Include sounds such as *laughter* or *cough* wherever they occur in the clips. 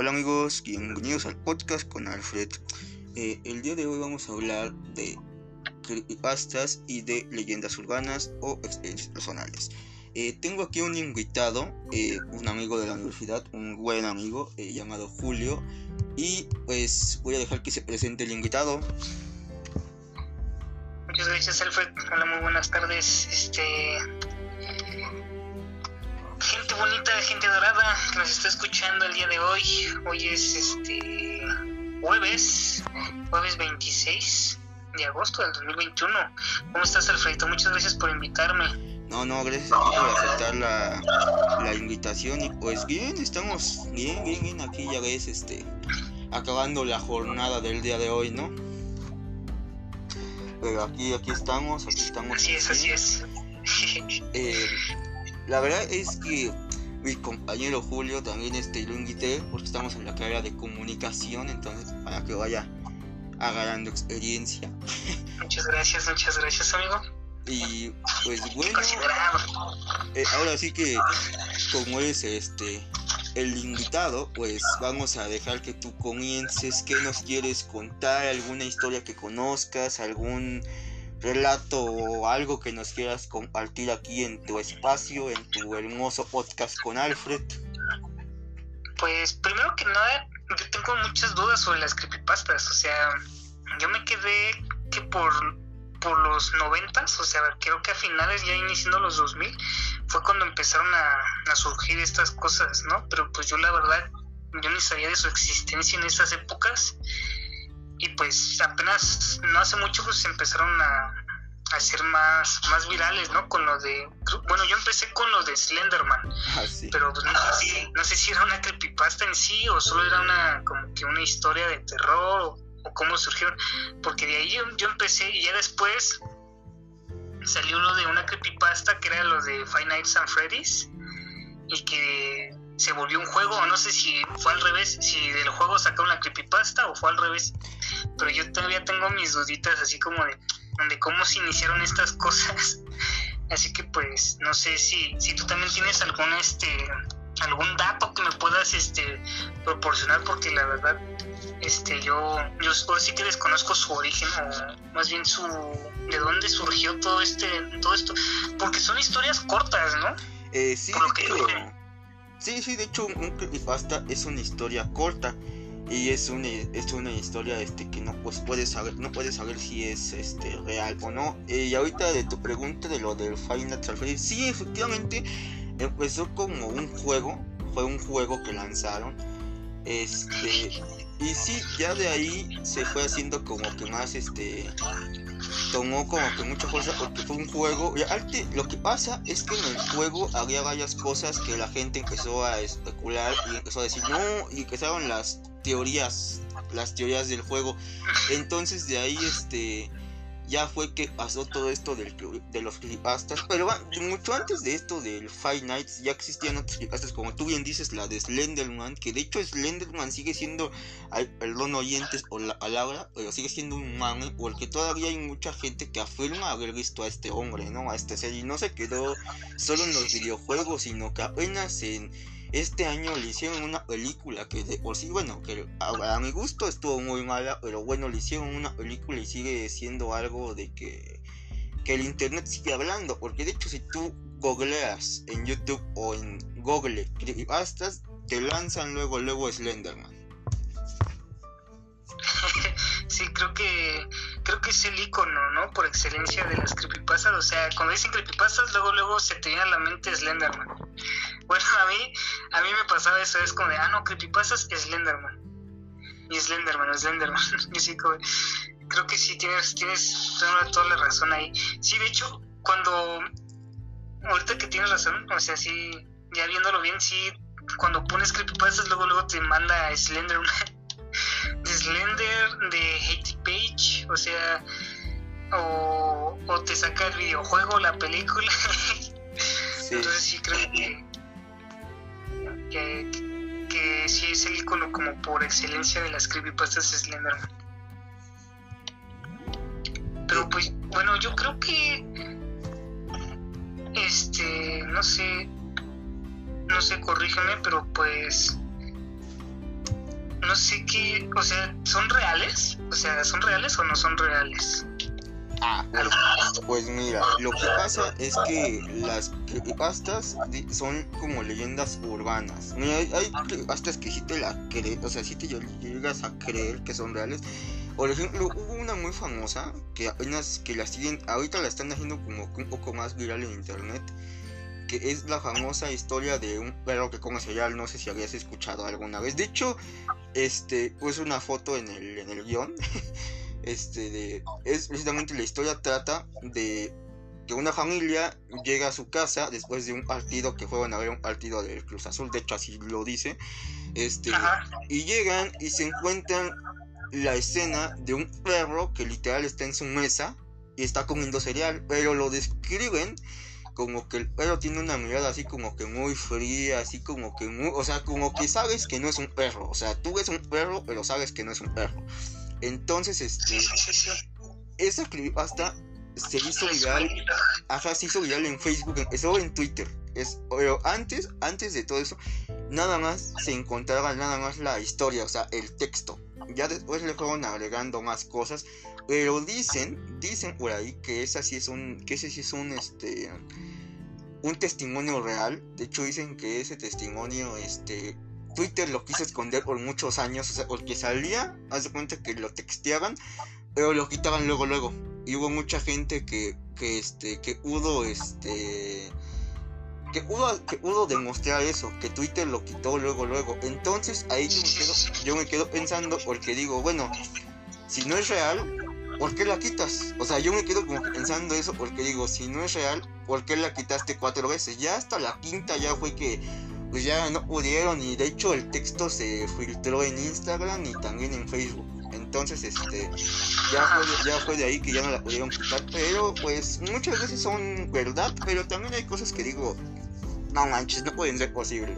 Hola amigos, bienvenidos al podcast con Alfred. Eh, el día de hoy vamos a hablar de creepypastas y de leyendas urbanas o experiencias personales. Eh, tengo aquí un invitado, eh, un amigo de la universidad, un buen amigo llamado Julio. Y pues voy a dejar que se presente el invitado. Muchas gracias Alfred. Hola, muy buenas tardes. Este bonita, gente dorada que nos está escuchando el día de hoy. Hoy es este jueves, jueves 26 de agosto del 2021. ¿Cómo estás, Alfredo? Muchas gracias por invitarme. No, no, gracias a ti por aceptar la, la invitación. Y pues bien, estamos bien, bien, bien. Aquí ya ves, este, acabando la jornada del día de hoy, ¿no? Pero aquí, aquí estamos, aquí estamos. Así es, así es. *laughs* Eh, la verdad es que mi compañero Julio también este, lo invité porque estamos en la carrera de comunicación, entonces para que vaya agarrando experiencia. Muchas gracias, muchas gracias amigo. Y pues bueno, eh, ahora sí que como eres este el invitado, pues vamos a dejar que tú comiences, qué nos quieres contar, alguna historia que conozcas, algún relato o algo que nos quieras compartir aquí en tu espacio, en tu hermoso podcast con Alfred. Pues primero que nada, yo tengo muchas dudas sobre las creepypastas, o sea, yo me quedé que por, por los noventas, o sea, creo que a finales ya iniciando los 2000 fue cuando empezaron a, a surgir estas cosas, ¿no? Pero pues yo la verdad, yo ni sabía de su existencia en esas épocas y pues apenas no hace mucho pues empezaron a, a ser más, más virales, ¿no? Con lo de, bueno, yo empecé con lo de Slenderman, ah, pero pues, no, sé si, no sé si era una creepypasta en sí o solo era una, como que una historia de terror o, cómo surgieron, porque de ahí yo, yo, empecé y ya después salió uno de una creepypasta que era lo de Five Nights at Freddy's y que se volvió un juego, o no sé si fue al revés, si del juego sacaron la creepypasta o fue al revés, pero yo todavía tengo mis duditas así como de, de cómo se iniciaron estas cosas. *laughs* Así que pues no sé si, si tú también tienes algún este algún dato que me puedas este proporcionar porque la verdad este yo yo sí que desconozco su origen o más bien su de dónde surgió todo este todo esto porque son historias cortas no eh, sí Sí, sí, de hecho un creepypasta es una historia corta y es una, es una historia este que no pues puedes saber no puedes saber si es este real o no. Y ahorita de tu pregunta de lo del Final Fantasy sí efectivamente empezó como un juego fue un juego que lanzaron este y sí ya de ahí se fue haciendo como que más este tomó como que mucha fuerza porque fue un juego. Y lo que pasa es que en el juego había varias cosas que la gente empezó a especular y empezó a decir no, y empezaron las teorías, las teorías del juego. Entonces de ahí este ya fue que pasó todo esto del, de los creepypastas. Pero mucho antes de esto del Five Nights ya existían otros creepypastas, como tú bien dices, la de Slenderman, que de hecho Slenderman sigue siendo, perdón oyentes o la palabra, pero sigue siendo un mame, porque todavía hay mucha gente que afirma haber visto a este hombre, ¿no? A este ser, y no se quedó solo en los videojuegos, sino que apenas en este año le hicieron una película que de por sí, bueno, que a, mi gusto estuvo muy mala, pero bueno, le hicieron una película y sigue siendo algo de que, que el internet sigue hablando. Porque de hecho, si tú googleas en YouTube o en Google creepypastas, te lanzan luego, luego Slenderman. *laughs* sí, creo que creo que es el icono, ¿no? Por excelencia de las creepypastas. O sea, cuando dicen creepypastas, luego, luego se te viene a la mente Slenderman. Bueno, a mí, a mí me pasaba eso, es como de, ah, no, creepypastas, Slenderman. Y Slenderman, Slenderman. *laughs* y sí, creo que sí, tienes, tienes toda, toda la razón ahí. Sí, de hecho, cuando, ahorita que tienes razón, o sea, sí, ya viéndolo bien, sí, cuando pones creepypastas, luego, luego te manda Slenderman. *laughs* de Slender, de Hate Page, o sea, o, o te saca el videojuego, la película. *laughs* Entonces sí creo que que, que sí es el icono como por excelencia de las creepypastas Slenderman. Pero pues, bueno, yo creo que este, no sé, no sé, corrígeme, pero pues no sé qué, o sea, ¿son reales? O sea, ¿son reales o no son reales? Ah, pues, mira, lo que pasa es que las creepypastas son como leyendas urbanas. Mira, hay, hay creepypastas que sí te la crees, o sea, sí te llegas a creer que son reales. Por ejemplo, hubo una muy famosa que apenas que la siguen, ahorita la están haciendo como un poco más viral en internet, que es la famosa historia de un perro que come cereal, no sé si habías escuchado alguna vez. De hecho, este, pues una foto en el, en el guion. *laughs* este de es precisamente la historia trata de que una familia llega a su casa después de un partido que fueron a ver un partido del Cruz Azul, de hecho así lo dice, este y llegan y se encuentran la escena de un perro que literal está en su mesa y está comiendo cereal, pero lo describen como que el perro tiene una mirada así como que muy fría, así como que muy, o sea, como que sabes que no es un perro, o sea, tú ves un perro, pero sabes que no es un perro. Entonces, este. Esa creepypasta se hizo viral. Ajá, se hizo viral en Facebook, eso en Twitter. Es, pero antes, antes de todo eso, nada más se encontraba nada más la historia, o sea, el texto. Ya después le fueron agregando más cosas. Pero dicen, dicen por ahí que esa sí es un. que ese sí es un este. un testimonio real. De hecho dicen que ese testimonio, este. Twitter lo quiso esconder por muchos años, o sea, porque salía, haz de cuenta que lo texteaban, pero lo quitaban luego, luego. Y hubo mucha gente que, que este, que pudo, este, que pudo, que pudo demostrar eso, que Twitter lo quitó luego, luego. Entonces ahí yo me quedo, yo me quedo pensando, porque digo, bueno, si no es real, ¿por qué la quitas? O sea, yo me quedo como pensando eso, porque digo, si no es real, ¿por qué la quitaste cuatro veces? Ya hasta la quinta ya fue que pues ya no pudieron y de hecho el texto se filtró en Instagram y también en Facebook. Entonces, este, ya fue, ya fue de ahí que ya no la pudieron quitar, pero pues muchas veces son verdad, pero también hay cosas que digo, no manches, no pueden ser posible.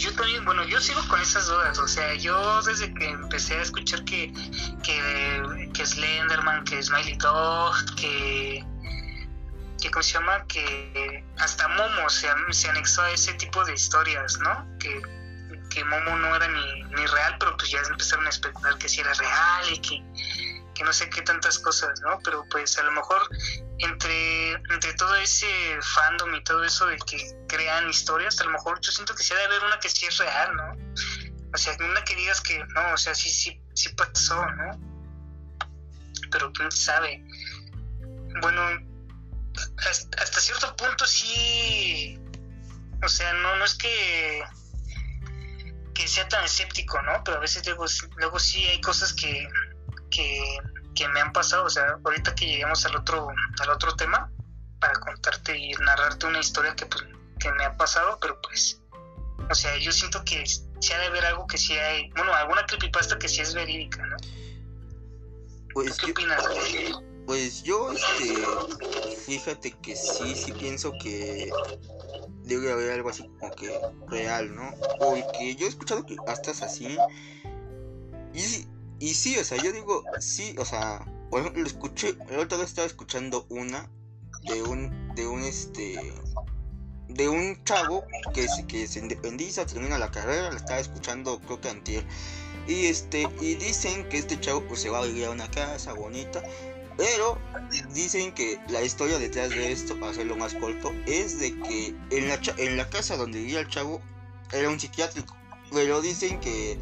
Pues, yo también, bueno, yo sigo con esas dudas, o sea, yo desde que empecé a escuchar que, que, que Slenderman, que Smiley Dog, que que ¿cómo se llama? Que hasta Momo se, se anexó a ese tipo de historias, ¿no? Que, que Momo no era ni, ni, real, pero pues ya empezaron a especular que sí era real y que, que no sé qué tantas cosas, ¿no? Pero pues a lo mejor entre, entre todo ese fandom y todo eso de que crean historias, a lo mejor yo siento que sí debe haber una que sí es real, ¿no? O sea, una que digas que no, o sea, sí, sí, sí pasó, ¿no? Pero quién sabe. Bueno, hasta cierto punto sí, o sea, no, no es que, que sea tan escéptico, ¿no? Pero a veces luego, luego sí hay cosas que, que, me han pasado, o sea, ahorita que lleguemos al otro, al otro tema, para contarte y narrarte una historia que, pues, que me ha pasado, pero pues, o sea, yo siento que sí ha de haber algo que sí hay, bueno, alguna creepypasta que sí es verídica, ¿no? Pues ¿Qué opinas? Pues yo, este, fíjate que sí, sí pienso que debe haber algo así como que real, ¿no? Porque yo he escuchado que hasta es así. Y, y sí, o sea, yo digo, sí, o sea, lo escuché, el otro día estaba escuchando una de un, de un, este, de un chavo que, que se independiza, termina la carrera, la estaba escuchando creo que antier. Y este, y dicen que este chavo pues se va a vivir a una casa bonita pero dicen que la historia detrás de esto, para hacerlo más corto, es de que en la, en la casa donde vivía el chavo era un psiquiátrico. Pero dicen que.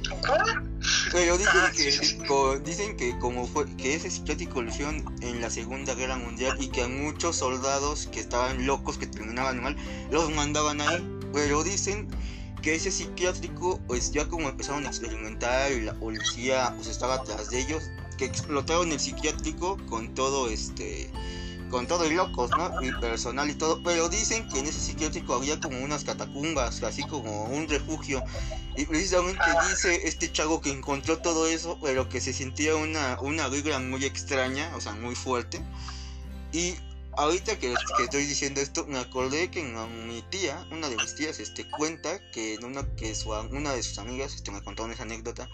Pero dicen ah, que, dicen que como fue que ese psiquiátrico lo hicieron en la Segunda Guerra Mundial y que a muchos soldados que estaban locos, que terminaban mal, los mandaban ahí. Pero dicen que ese psiquiátrico, pues ya como empezaron a experimentar y la policía pues estaba atrás de ellos, que explotaron el psiquiátrico con todo este con todo y locos, ¿no? Y personal y todo, pero dicen que en ese psiquiátrico había como unas catacumbas, así como un refugio. Y precisamente dice este chavo que encontró todo eso, pero que se sentía una, una vibra muy extraña, o sea, muy fuerte. Y ahorita que, que, estoy diciendo esto, me acordé que mi tía, una de mis tías, este, cuenta que, una, que su, una de sus amigas este, me contó esa anécdota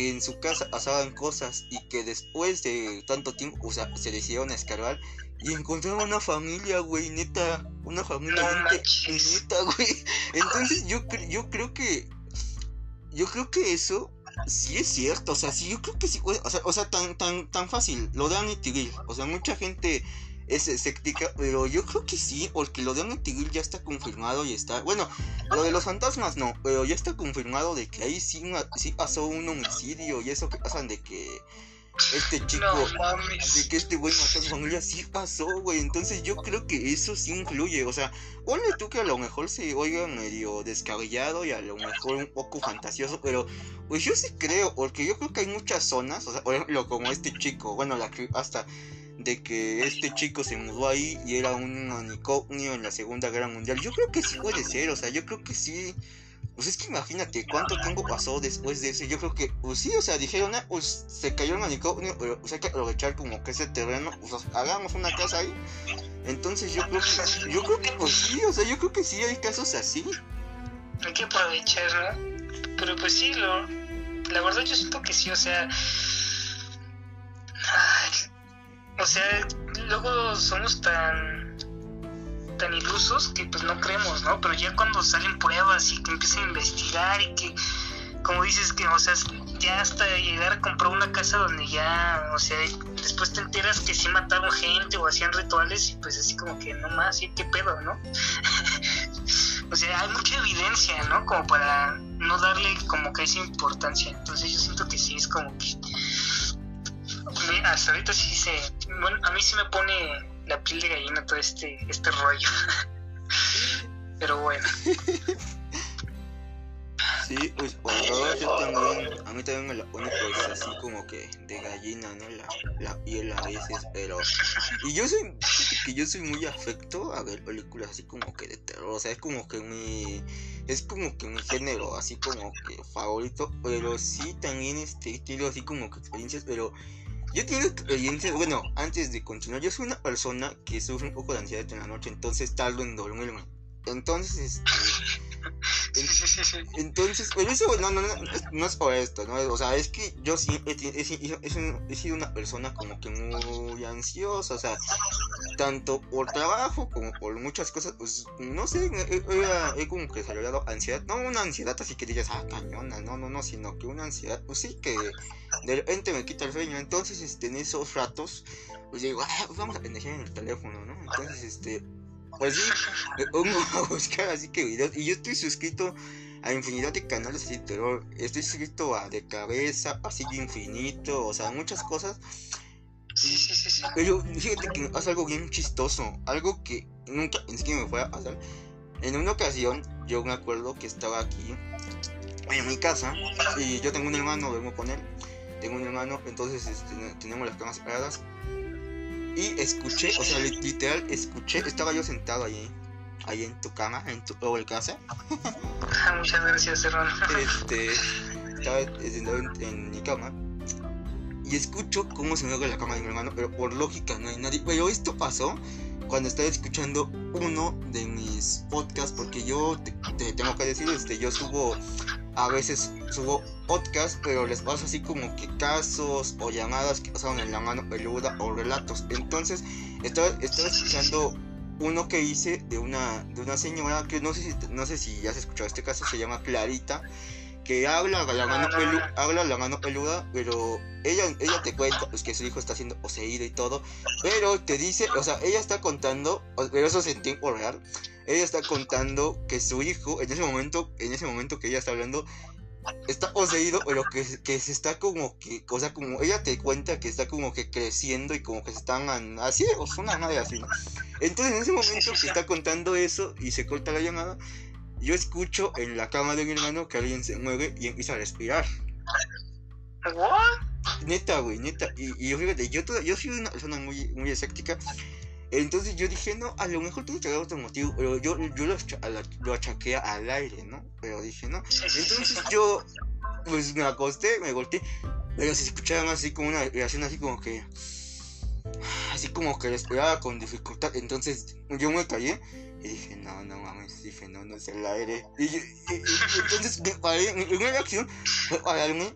que en su casa pasaban cosas y que después de tanto tiempo, o sea, se decidieron a escarbar y encontraron una familia, güey, neta, una familia neta, *laughs* güey. Entonces yo, yo creo que, yo creo que eso sí es cierto, o sea, sí, yo creo que sí, o sea, o sea tan, tan, tan fácil, lo de Amityville, o sea, mucha gente es escéptica, pero yo creo que sí, porque lo de Amityville ya está confirmado y está, bueno, lo de los fantasmas no, pero ya está confirmado de que ahí sí, sí pasó un homicidio y eso que pasan de que este chico, de que este güey mató a su familia, sí pasó, güey. Entonces yo creo que eso sí influye. O sea, ponle tú que a lo mejor se oiga medio descabellado y a lo mejor un poco fantasioso, pero pues yo sí creo, porque yo creo que hay muchas zonas, o sea, por ejemplo, como este chico, bueno, la hasta de que este chico se mudó ahí y era un unicornio en la Segunda Guerra Mundial. Yo creo que sí puede ser, o sea, yo creo que sí pues es que imagínate cuánto tiempo pasó después de eso. Yo creo que, pues sí, o sea, dijeron, ah, pues se cayó el manicomio, pero pues hay que aprovechar como que ese terreno, pues hagamos una casa ahí. Entonces yo creo que, yo creo que, pues sí, o sea, yo creo que sí hay casos así. Hay que aprovechar, ¿no? Pero pues sí, lo, la verdad yo siento que sí, o sea, o sea, luego somos tan tan ilusos que pues no creemos, ¿no? Pero ya cuando salen pruebas y que empiezan a investigar y que, como dices, que, o sea, ya hasta llegar a comprar una casa donde ya, o sea, después te enteras que sí mataron gente o hacían rituales y pues así como que no más, ¿sí? ¿Qué pedo, no? *laughs* o sea, hay mucha evidencia, ¿no? Como para no darle como que esa importancia. Entonces yo siento que sí, es como que... Hasta ahorita sí se... Bueno, a mí sí me pone la piel de gallina todo este, este rollo. *laughs* Pero bueno. Sí, pues bueno, yo también, a mí también me la pone pues así como que de gallina, ¿no? La, la piel a veces, pero... Y yo soy, que yo soy muy afecto a ver películas así como que de terror, o sea, es como que mi... Es como que mi género así como que favorito, pero sí también este estilo así como que experiencias, pero yo tengo experiencia, bueno, antes de continuar, yo soy una persona que sufre un poco de ansiedad en la noche, entonces tardo en dormirme. Entonces, este, *laughs* entonces, pero eso no, no, no, no, es por esto, ¿no? O sea, es que yo sí he, he, sido una persona como que muy ansiosa, o sea, tanto por trabajo como por muchas cosas, pues, no sé, he, como que desarrollado ansiedad, no una ansiedad así que digas, ah, cañona, no, no, no, sino que una ansiedad, pues sí, que de repente me quita el sueño, entonces, este, en esos ratos, pues digo, ah, pues vamos a pendejear en el teléfono, ¿no? Entonces, este pues sí, pongo *laughs* a buscar así que videos. Y yo estoy suscrito a infinidad de canales así de terror. Estoy suscrito a De Cabeza, Pasillo Infinito, o sea, muchas cosas. Sí, sí, sí, sí. Pero fíjate que pasa algo bien chistoso. Algo que nunca pensé que me fuera a pasar. En una ocasión, yo me acuerdo que estaba aquí en mi casa y yo tengo un hermano, vengo con él. Tengo un hermano, entonces este, tenemos las camas separadas y escuché, o sea, literal, escuché, estaba yo sentado ahí, ahí en tu cama, en tu o casa. Ah, muchas gracias, hermano. Este, estaba sentado en, mi cama y escucho cómo se mueve la cama de mi hermano, pero por lógica no hay nadie. Pero esto pasó cuando estaba escuchando uno de mis podcasts, porque yo te, tengo que decir, este, yo subo a veces subo podcast, pero les paso así como que casos o llamadas que pasaron en la mano peluda o relatos. Entonces, estaba, estaba escuchando uno que hice de una, de una señora que no sé, si, no sé si ya has escuchado este caso, se llama Clarita, que habla la mano, habla la mano peluda, pero ella, ella te cuenta pues, que su hijo está siendo poseído y todo, pero te dice, o sea, ella está contando, pero eso es en tiempo real, ella está contando que su hijo, en ese momento, en ese momento que ella está hablando, está poseído, pero que, que se está como que, o sea, como ella te cuenta que está como que creciendo y como que se están así, o son una madre así, Entonces en ese momento que está contando eso y se corta la llamada, yo escucho en la cama de mi hermano que alguien se mueve y empieza a respirar. Neta, güey, neta. Y, yo fíjate, yo, yo soy una persona muy, muy escéptica. Entonces yo dije, no, a lo mejor tiene que haber otro motivo, pero yo, yo lo, lo achaqué al aire, ¿no? Pero dije, no. Entonces yo, pues me acosté, me volteé, pero se escuchaban así como una reacción así como que, así como que respiraba con dificultad. Entonces yo me callé y dije, no, no mames, dije, no, no es el aire. Y, y, entonces me paré, mi primera reacción fue pararme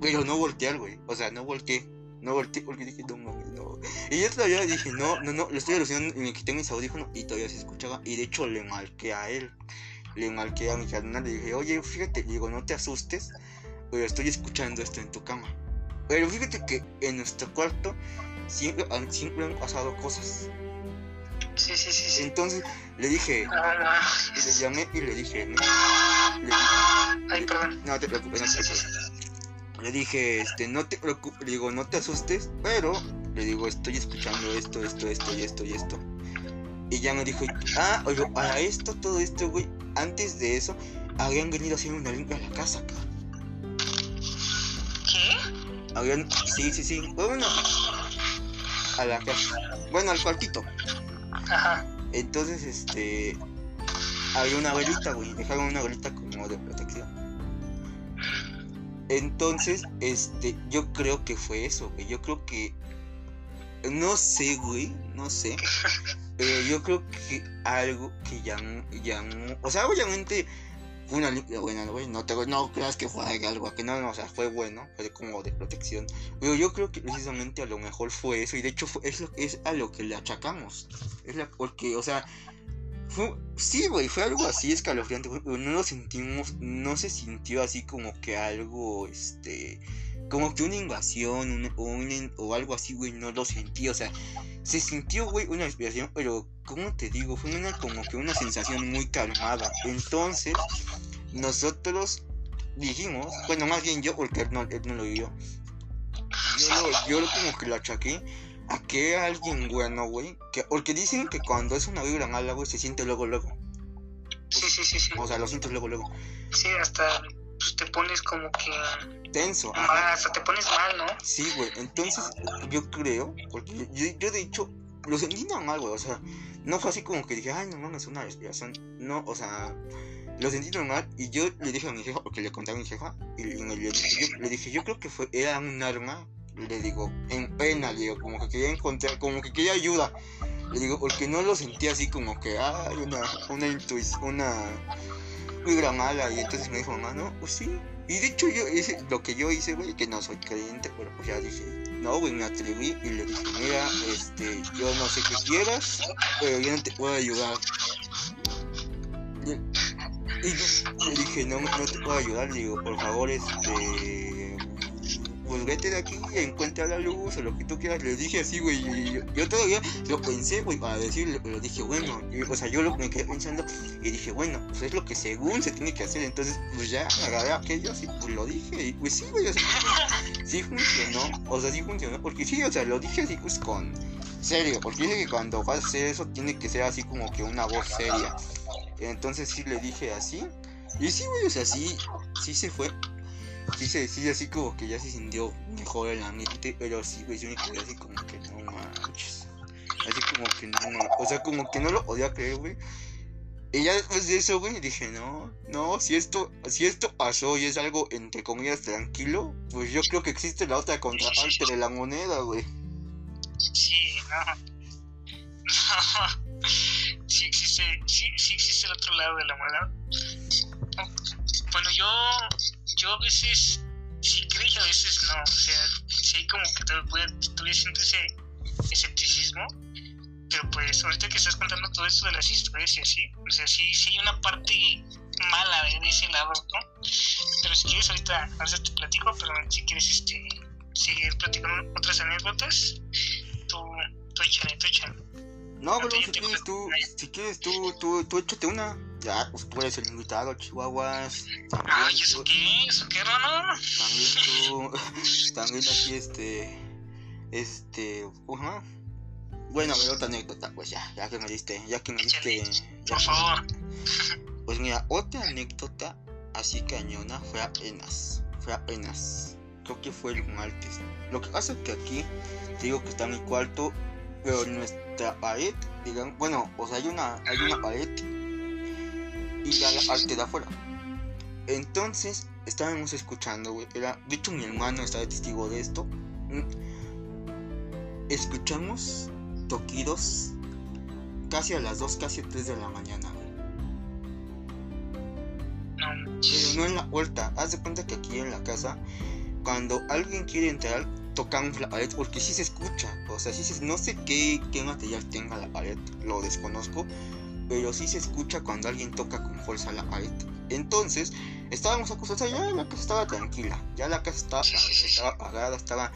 Pero no voltear, güey. O sea, no volteé. No volteé porque dije, no mames, no. Y yo todavía dije, no, no, no, lo estoy alucinando y me quité mis audífonos y todavía se escuchaba. Y de hecho le marqué a él. Le marqué a mi carnal, le dije, oye, fíjate, digo, no te asustes, pero estoy escuchando esto en tu cama. Pero fíjate que en nuestro cuarto siempre, siempre han pasado cosas. Sí, sí, sí, sí. Entonces le dije, Ah, le llamé y le dije, no, le- Ay, perdón. no te preocupes, no te preocupes. Le dije, este, no te preocupes, le digo, no te asustes, pero le digo, estoy escuchando esto, esto, esto y esto y esto. Y ya me dijo, ah, oye, para esto, todo esto, güey, antes de eso, habían venido hacer una limpia a la casa, cabrón. ¿Qué? Habían, sí, sí, sí, bueno, a la casa, bueno, al cuartito. Ajá. Entonces, este, había una velita, güey, dejaron una velita como de protección. Entonces, este, yo creo que fue eso, güey. Yo creo que, no sé, güey, no sé. Pero yo creo que algo que llamó, llamó, o sea, obviamente una limpia buena, güey. No te, no creas que fue algo que no, no, o sea, fue bueno, fue como de protección. Pero yo creo que precisamente a lo mejor fue eso, y de hecho fue, es, es a lo que le achacamos. Es la, porque, o sea, sí, güey, fue algo así escalofriante, pero no lo sentimos, no se sintió así como que algo, este, como que una invasión o, algo así, güey, no lo sentí, o sea, se sintió, güey, una inspiración, pero, ¿cómo te digo? Fue una, como que una sensación muy calmada. Entonces, nosotros dijimos, bueno, más bien yo, porque él no, él no lo vio, yo, yo lo como que lo achaqué a que alguien bueno, güey, que, porque dicen que cuando es una vibra mala, güey, se siente luego, luego, Sí, sí, sí, sí. o sea, lo sientes luego, luego, Sí, hasta pues, te pones como que. tenso, mal, hasta te pones mal, ¿no? Sí, güey. Entonces, yo creo, porque yo, yo, de hecho lo sentí normal, güey. O sea, no fue así como que dije, ay, no mames, una respiración. No, o sea, lo sentí normal. Y yo le dije a mi jefa, porque le conté a mi jefa, y, y le, yo, le dije, yo creo que fue, era un arma. Le digo, en pena, le digo, como que quería encontrar, como que quería ayuda. Le digo, porque no lo sentí así como que, ay, una, una intuición, una vibra mala. Y entonces me dijo, mamá, no, pues sí. Y de hecho yo hice lo que yo hice, güey, que no soy creyente, pero pues ya dije, no, güey, me atreví y le dije, mira, este, yo no sé qué quieras, pero yo no te puedo ayudar. Y, le dije, no, no te puedo ayudar, le digo, por favor, este, pues vete de aquí encuentra la luz o lo que tú quieras. Le dije así, güey, yo, yo todavía lo pensé, güey, para decirle, pero dije, bueno, o sea, yo lo, me quedé pensando y dije, bueno, pues es lo que según se tiene que hacer, entonces, pues ya agarré aquello y pues lo dije, y pues sí, güey, o sea, sí funcionó, o sea, sí funcionó, porque sí, o sea, lo dije así, pues con serio, porque dije que cuando vas a hacer eso tiene que ser así como que una voz seria. Entonces sí le dije así, y sí, güey, o sea, sí, sí se fue. Sí, sí, así como que ya se sintió mejor el ambiente, pero sí, güey, yo me quedé así como que no manches. Así como que no, no, o sea, como que no lo podía creer, güey. Y ya después de eso, güey, dije, no, no, si esto, si esto pasó y es algo, entre comillas, tranquilo, pues yo creo que existe la otra contraparte de la moneda, güey. Sí, no. *laughs* No. Sí existe, sí, sí existe el otro lado de la moneda. Bueno, yo, yo a veces sí creo y a veces no. O sea, sí hay como que todavía, todavía siento ese escepticismo. Pero pues ahorita que estás contando todo esto de las historias y así, o sea, sí, sí hay una parte mala de, ese lado, ¿no? Pero si quieres ahorita, ahorita te platico, pero si quieres este seguir platicando otras anécdotas, tú, tú échale, tú échale. No, yo si quieres tú, si quieres tú, tú, tú échate una. Ya, pues tú eres el invitado, Chihuahuas. También, Ay, ¿eso tú- qué? ¿Eso qué, hermano? también tú, *laughs* también aquí este, este, ajá. Bueno, a ver, otra anécdota, pues ya, ya que me diste, ya que me diste, ya Por favor. Pues mira, otra anécdota así cañona fue apenas, fue apenas, creo que fue el martes. Lo que pasa es que aquí, te digo que está mi cuarto, pero en nuestra pared, digan, bueno, o sea, hay una, hay una pared y la parte de afuera. Entonces, estábamos escuchando, güey, era, de hecho mi hermano estaba testigo de esto. Mm, Escuchamos toquidos casi a las 2, casi a 3 de la mañana, güey. Pero no en la puerta. Haz de cuenta que aquí en la casa cuando alguien quiere entrar, tocamos la pared porque sí se escucha. O sea, sí se, no sé qué, qué material tenga la pared, lo desconozco, pero sí se escucha cuando alguien toca con fuerza la pared. Entonces, estábamos acostados, o sea, ya la casa estaba tranquila, ya la casa estaba, apagada, estaba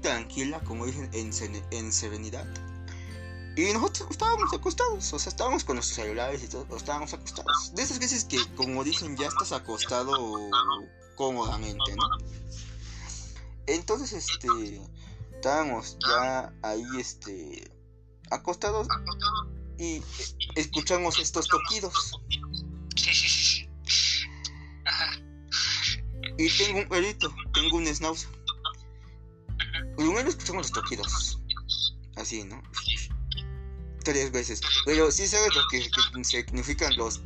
tranquila, como dicen, en, en serenidad. Y nosotros estábamos acostados, o sea, estábamos con nuestros celulares y todo, estábamos acostados. De esas veces que, como dicen, ya estás acostado cómodamente, ¿no? Entonces, este, estábamos ya ahí, este, acostados y escuchamos estos toquidos. Sí, sí, sí. Y tengo un perrito, tengo un schnauzer. Primero escuchamos los toquidos. Así, ¿no? Tres veces. Pero ¿sí sabes lo que, significan los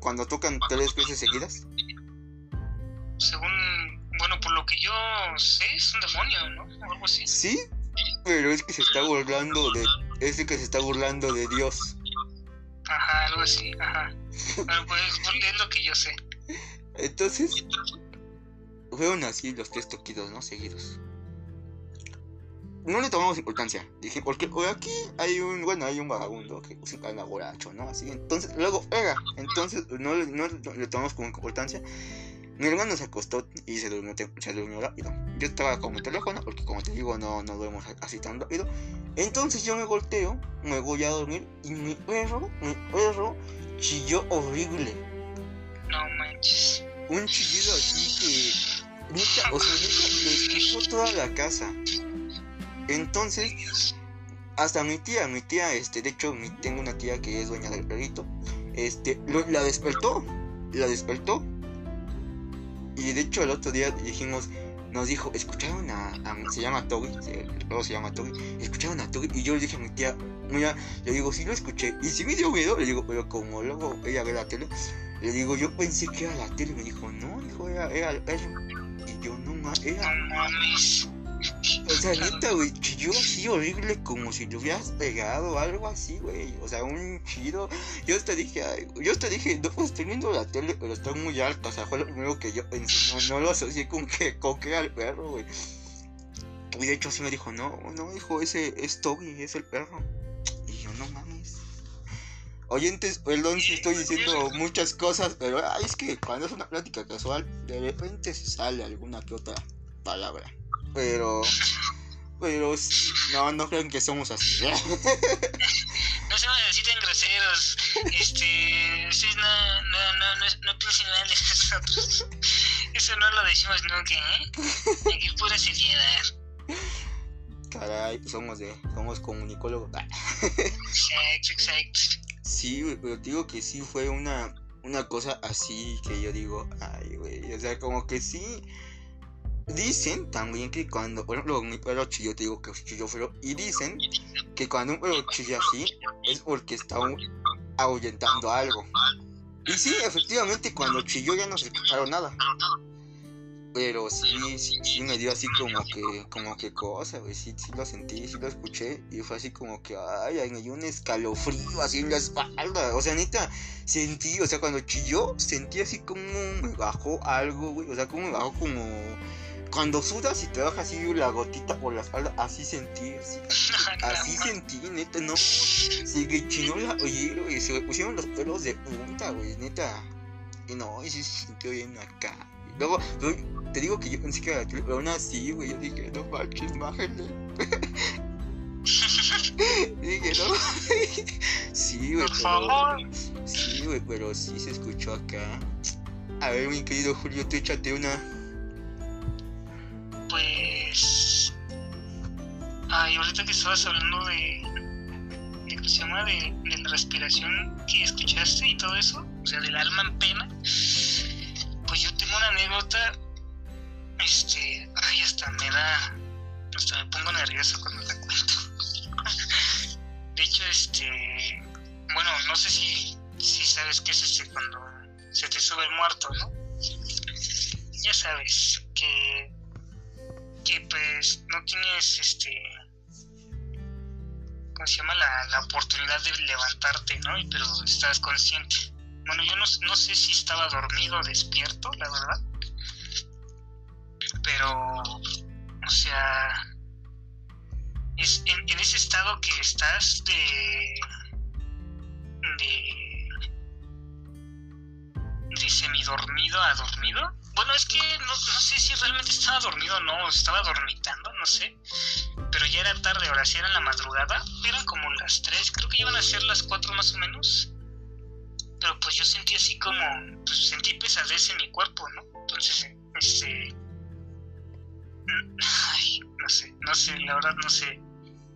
cuando tocan tres veces seguidas? Según, bueno, por lo que yo sé, es un demonio, ¿no? O algo así. Sí, pero es que se está burlando de. Es que se está burlando de Dios. Ajá, algo así, ajá. Bueno, pues es lo que yo sé. Entonces, fueron así los tres toquidos, ¿no? Seguidos no le tomamos importancia. Dije, porque aquí hay un, bueno, hay un vagabundo que se cae borracho, ¿no? Así, entonces, luego pega. Entonces, no, no, le tomamos como importancia. Mi hermano se acostó y se durmió, se durmió rápido. Yo estaba con mi teléfono, porque como te digo, no, no duermo así tan rápido. Entonces yo me volteo, me voy a dormir y mi perro, mi perro chilló horrible. No manches. Un chillido así que, neta, o sea, neta, le escuchó toda la casa. Entonces, hasta mi tía, mi tía, este, de hecho, tengo una tía que es dueña del perrito, este, la despertó, la despertó. Y de hecho, el otro día dijimos, nos dijo, escucharon a, se llama Togi, se, se llama Togi, escucharon a Togi, y yo le dije a mi tía, mira, le digo, sí lo escuché, y si me dio miedo, le digo, pero como luego ella ve la tele, le digo, yo pensé que era la tele, me dijo, no, hijo, era, era y yo, no, era... O sea, neta, güey, chilló así horrible como si le hubieras pegado algo así, güey. O sea, un chido. Yo te dije, yo te dije, no, pues estoy viendo la tele, pero está muy alta. O sea, fue lo primero que yo pensé. No, no lo asocié con que coque al perro, güey. Y de hecho, así me dijo, no, no, dijo, ese es Toby, es el perro. Y yo, no mames. Oyentes, perdón si estoy diciendo muchas cosas, pero ay, es que cuando es una plática casual, de repente se sale alguna que otra palabra. Pero. Pero. No, no crean que somos así. *laughs* no se necesitan groseros. Este. Ustedes no, no, no, no, no piensen mal de nosotros. Eso no lo decimos nunca, ¿eh? Aquí pura seriedad. Caray, pues somos de. Somos comunicólogos. *laughs* exacto, exacto. Sí, pero digo que sí fue una. Una cosa así que yo digo, ay, güey, o sea, como que sí, Dicen también que cuando, por ejemplo, mi perro chilló, te digo que chilló feo, y dicen que cuando un perro chilla así es porque está ahuyentando algo. Y sí, efectivamente, cuando chilló ya no se escucharon nada. Pero sí, sí, sí, me dio así como que, como que cosa, güey, sí, sí lo sentí, sí lo escuché, y fue así como que, ay, me dio un escalofrío así en la espalda, o sea, neta, sentí, o sea, cuando chilló, sentí así como me bajó algo, güey, o sea, como me bajó como cuando sudas y te baja así la gotita por la espalda, así sentí, *laughs* así, sentí, neta, no. Sí, que chinó la oye, güey, se me pusieron los pelos de punta, güey, neta. Y no, y se sintió bien acá. Y luego, te digo que yo pensé que era pero aún así, güey, yo dije, no manches, bájale. *laughs* *laughs* dije, no. sí, güey, pero. Sí, güey, pero sí se escuchó acá. A ver, mi querido Julio, tú échate una pues. Ay, ahorita que estabas hablando de. de ¿Cómo se llama? De, la respiración que escuchaste y todo eso, o sea, del alma en pena. Pues yo tengo una anécdota. Este. Ay, hasta me da. Hasta me pongo nervioso cuando la cuento. de hecho, este. Bueno, no sé si, si sabes qué es este cuando se te sube el muerto, ¿no? Ya sabes que que pues no tienes este ¿cómo se llama? La, la oportunidad de levantarte, ¿no? Pero estás consciente. Bueno, yo no, no sé si estaba dormido o despierto, la verdad. pero, o sea, es en, en ese estado que estás de, de, de semidormido a dormido. Bueno, es que no, no sé si realmente estaba dormido o no, estaba dormitando, no sé. Pero ya era tarde, ahora sí era en la madrugada. Eran como las 3, creo que iban a ser las 4 más o menos. Pero pues yo sentí así como, pues sentí pesadez en mi cuerpo, ¿no? Entonces, este... Ay, no sé, no sé, la verdad no sé.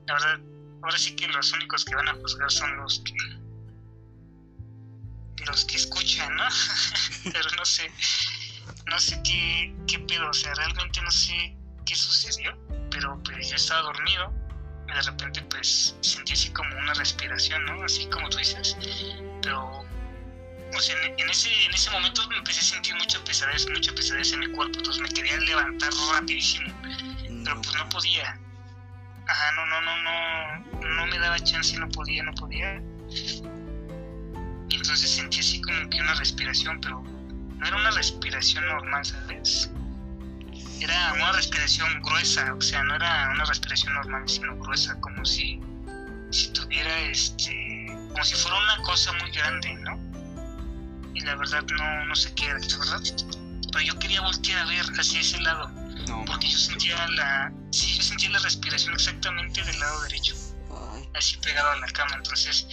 La verdad, ahora sí que los únicos que van a juzgar son los que los que escuchan, ¿no? *laughs* Pero no sé, no sé qué, qué pedo, o sea, realmente no sé qué sucedió, pero pues yo estaba dormido y de repente pues sentí así como una respiración, ¿no? Así como tú dices, pero o sea, en, en, ese, en ese momento me empecé a sentir mucha pesadez, mucha pesadez en mi cuerpo, entonces me quería levantar rapidísimo, pero pues no podía. Ajá, no, no, no, no, no me daba chance, no podía, no podía. Y entonces sentí así como que una respiración, pero no era una respiración normal, ¿sabes? Era una respiración gruesa, o sea, no era una respiración normal, sino gruesa, como si, si tuviera este, como si fuera una cosa muy grande, ¿no? Y la verdad no, no sé qué era, ¿verdad? Pero yo quería voltear a ver hacia ese lado, No, porque yo sentía la, sí, yo sentía la respiración exactamente del lado derecho, así pegado a la cama, entonces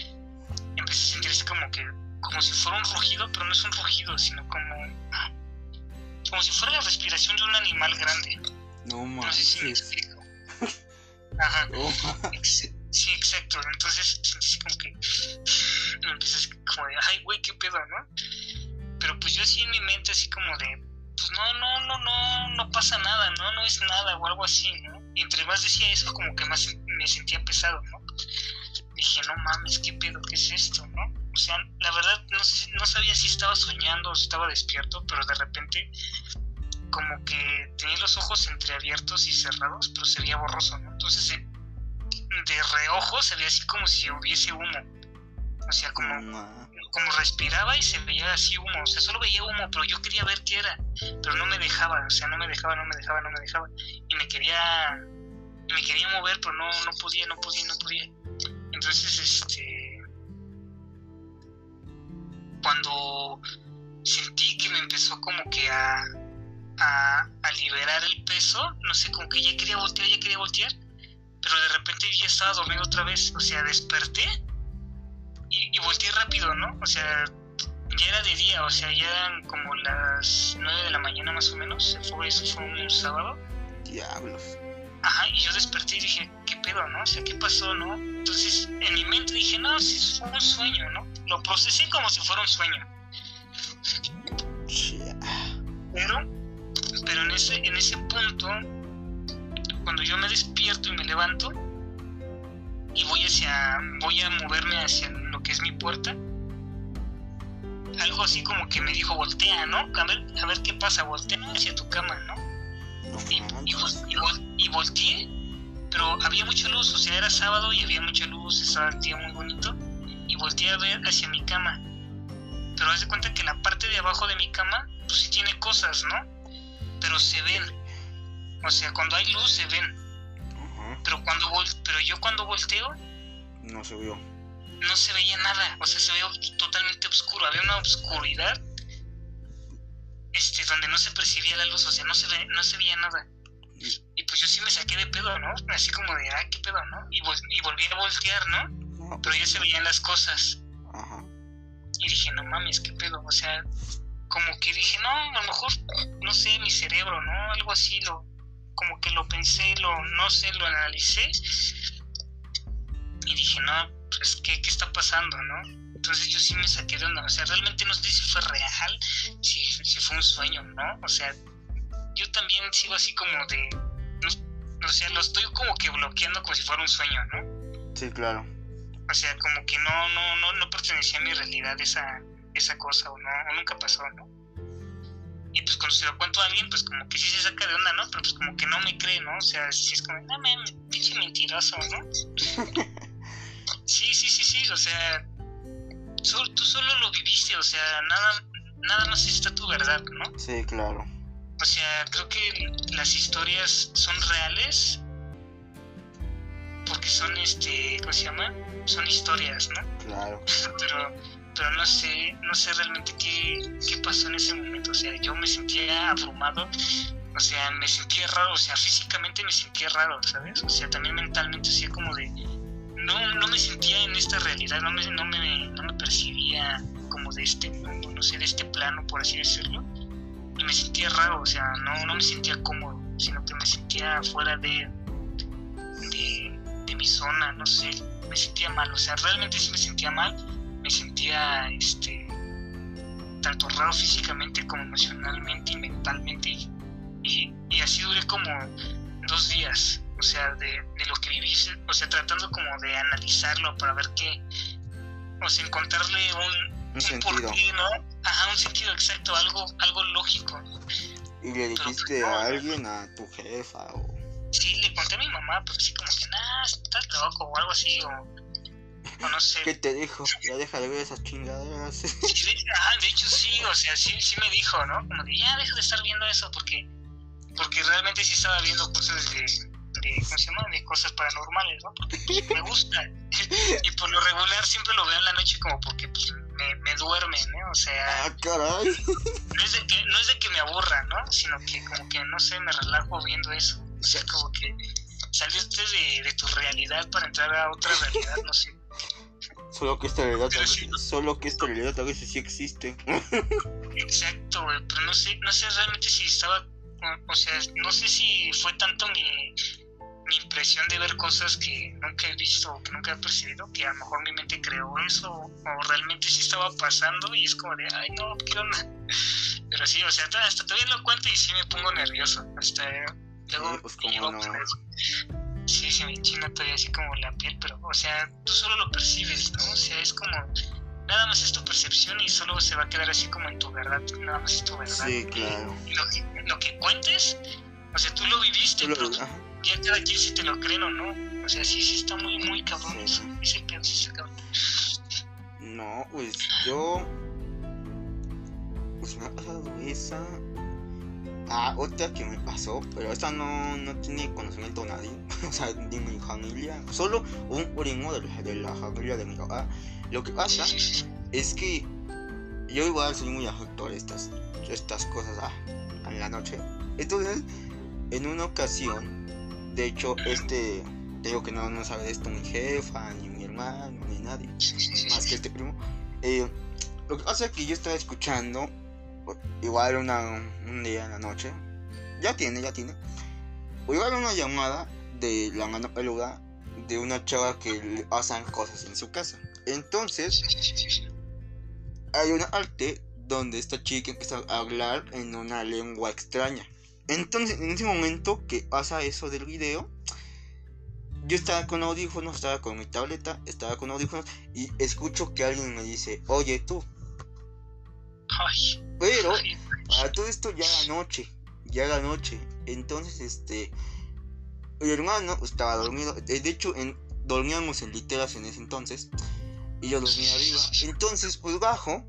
empecé a sentir así como que, como si fuera un rugido, pero no es un rugido, sino como, como si fuera la respiración de un animal grande. no No sé si me explico. Ajá, No, sí, exacto. Entonces como que así como de, ay, güey, qué pedo, ¿no? Pero pues yo así en mi mente así como de, pues no, no, no, no, no pasa nada, ¿no? No es nada o algo así, ¿no? Y entre más decía eso, como que más me sentía pesado, ¿no? Dije, no mames, qué pedo, qué es esto, ¿no? O sea, la verdad no, no sabía si estaba soñando o si estaba despierto, pero de repente como que tenía los ojos entreabiertos y cerrados, pero se veía borroso, ¿no? Entonces de reojo se veía así como si hubiese humo. O sea, como, como respiraba y se veía así humo. O sea, solo veía humo, pero yo quería ver qué era. Pero no me dejaba, o sea, no me dejaba, no me dejaba, no me dejaba. Y me quería, me quería mover, pero no, no podía, no podía, no podía. Entonces, este, cuando sentí que me empezó como que a, a, a liberar el peso, no sé, como que ya quería voltear, ya quería voltear, pero de repente ya estaba dormido otra vez, o sea, desperté y, y volteé rápido, ¿no? O sea, ya era de día, o sea, ya eran como las 9 de la mañana más o menos, se fue, eso fue un sábado. diablos. Ajá, y yo desperté y dije, ¿qué pedo, no? O sea, ¿qué pasó, no? Entonces, en mi mente dije, no, si fue un sueño, ¿no? Lo procesé como si fuera un sueño. Pero, pero en ese, en ese punto, cuando yo me despierto y me levanto y voy hacia, voy a moverme hacia lo que es mi puerta, algo así como que me dijo, voltea, ¿no? A ver, a ver qué pasa, voltea hacia tu cama, ¿no? Y, y, y volteé, pero había mucha luz, o sea, era sábado y había mucha luz, estaba el día muy bonito, y volteé a ver hacia mi cama. Pero haz de cuenta que la parte de abajo de mi cama, pues sí tiene cosas, ¿no? Pero se ven. O sea, cuando hay luz se ven. Pero cuando vol- pero yo cuando volteo, no se vio. no se veía nada. O sea, se veía totalmente oscuro. Había una oscuridad este, donde no se percibía la luz, o sea, no se, ve, no se veía nada. Y pues yo sí me saqué de pedo, ¿no? Así como de, ah, qué pedo, ¿no? Y, vol- y volví a voltear, ¿no? Pero ya se veían las cosas. Ajá. Y dije, no mames, qué pedo. O sea, como que dije, no, a lo mejor, no sé, mi cerebro, ¿no? Algo así, lo, como que lo pensé, lo, no sé, lo analicé. Y dije, no, pues, ¿qué, qué está pasando, no? Entonces yo sí me saqué de onda. O sea, realmente no sé si fue real, si, si fue un sueño, ¿no? O sea, yo también sigo así como de. no- o sea, lo estoy como que bloqueando como si fuera un sueño, ¿no? Sí, claro. O sea, como que no, no, no, no pertenecía a mi realidad esa, esa cosa, o no, o nunca pasó, ¿no? Y pues cuando se lo cuento a alguien, pues como que sí se saca de onda, ¿no? Pero pues como que no me cree, ¿no? O sea, sí es como, no mames, pinche mentiroso, ¿no? Sí, sí, sí, sí, o sea, sol- tú solo lo viviste, o sea, nada, nada más está tu verdad, ¿no? Sí, claro. o sea, creo que las historias son reales porque son, este, ¿cómo se llama? Son historias, ¿no? Claro. *laughs* pero, pero no sé, no sé realmente qué, qué pasó en ese momento. O sea, yo me sentía abrumado, o sea, me sentía raro, o sea, físicamente me sentía raro, ¿sabes? O sea, también mentalmente, así como de, no, no me sentía en esta realidad, no me, no me, no me percibía como de este mundo, no sé, de este plano, por así decirlo. Y me sentía raro, o sea, no, no me sentía cómodo, sino que me sentía fuera de, de, de mi zona, no sé, me sentía mal, o sea, realmente sí me sentía mal, me sentía, este, tanto raro físicamente como emocionalmente y mentalmente. Y, y así duré como dos días, o sea, de, de, lo que viví, o sea, tratando como de analizarlo para ver qué, o sea, encontrarle un, Un un sentido. porqué, ¿no? Ajá, un sentido exacto, algo, algo lógico. ¿Y le dijiste a alguien, a tu jefa o...? Sí, le conté a mi mamá, pues así como que, nah, estás loco o algo así, o, o no sé. ¿Qué te dijo? Ya deja de ver esas chingaderas. Sí, de, ajá, de hecho sí, o sea, sí, sí me dijo, ¿no? Como de, ya deja de estar viendo eso, porque, porque realmente sí estaba viendo cosas de, de, ¿cómo se llama? De cosas paranormales, ¿no? Porque me gusta. *laughs* y por lo regular siempre lo veo en la noche como porque pues, me, me duerme, ¿no? O sea, ah, caray. no es, de que, no es de que me aburra, ¿no? Sino que como que, no sé, me relajo viendo eso. O sea, como que salirte de, de tu realidad para entrar a otra realidad, no sé. Solo que esta realidad, Pero sí. solo que esta realidad a veces sí existe. Exacto, güey, pero no sé, no sé realmente si estaba, o, o sea, no sé si fue tanto mi, mi impresión de ver cosas que nunca he visto o que nunca he percibido, que a lo mejor mi mente creó eso, o realmente sí estaba pasando y es como de, ay no, qué onda. *laughs* Pero sí, o sea, hasta hasta todavía lo cuento y sí me pongo nervioso, hasta luego Sí, pues, no. eso. Sí, se me enchina todavía así como la piel, pero, o sea, tú solo lo percibes, ¿no? O sea, es como, nada más es tu percepción y solo se va a quedar así como en tu verdad, nada más es tu verdad. Sí, claro. Lo que, lo que cuentes, o sea, tú lo viviste, Tú lo- pero ajá. ya cada quien si te lo creen o no. O sea, sí, sí está muy, muy cabrón Sí. eso. Ese pedo sí está cabrón. No, pues yo. Pues me ha pasado esa. Ah, otra que me pasó, pero esta no, no tiene conocimiento nadie. *laughs* o sea, ni mi familia. Solo un primo de la, de la familia de mi papá. Lo que pasa es que yo igual soy muy afector a estas, estas cosas ah, en la noche. Entonces, en una ocasión, de hecho, este, te digo que no, no sabe de esto mi jefa, ni mi hermano, ni nadie, más que este primo. Eh, lo que pasa es que yo estaba escuchando, igual una, un día en la noche, ya tiene, ya tiene, igual una llamada de la mano peluda de una chava que le hacen cosas en su casa. Entonces, hay una arte donde esta chica empieza a hablar en una lengua extraña. Entonces, en ese momento que pasa eso del video, yo estaba con audífonos, estaba con mi tableta, estaba con audífonos y escucho que alguien me dice, oye tú, Ay, pero a todo esto ya la noche, ya la noche. Entonces, este, mi hermano estaba dormido. De hecho, en, dormíamos en literas en ese entonces. Y yo dormía arriba. Entonces, pues bajo.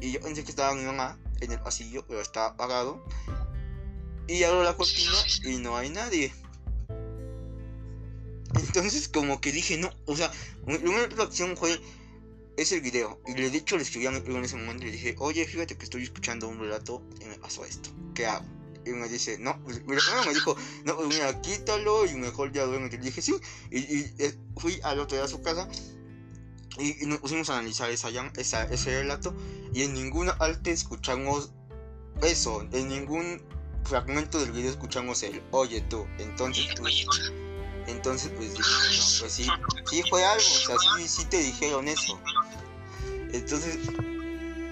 Y yo pensé que estaba mi mamá en el pasillo, pero estaba apagado. Y abro la cortina y no hay nadie. Entonces, como que dije, no, o sea, mi primera reacción fue es el video. Y le de hecho le escribí a mi primo en ese momento y le dije, oye, fíjate que estoy escuchando un relato y me pasó esto. ¿Qué hago? Y me dice, no, pues, mi hermano me dijo, no, pues mira, quítalo y mejor ya duerme. Y le dije, sí. Y, y, eh, fui al otro día a su casa y, y nos pusimos a analizar esa, esa, ese relato. Y en ninguna parte escuchamos eso. En ningún fragmento del video escuchamos el, oye tú. Entonces, pues, oye, entonces, pues dije, no, pues sí, sí fue algo, o sea, sí, sí te dijeron eso. Entonces,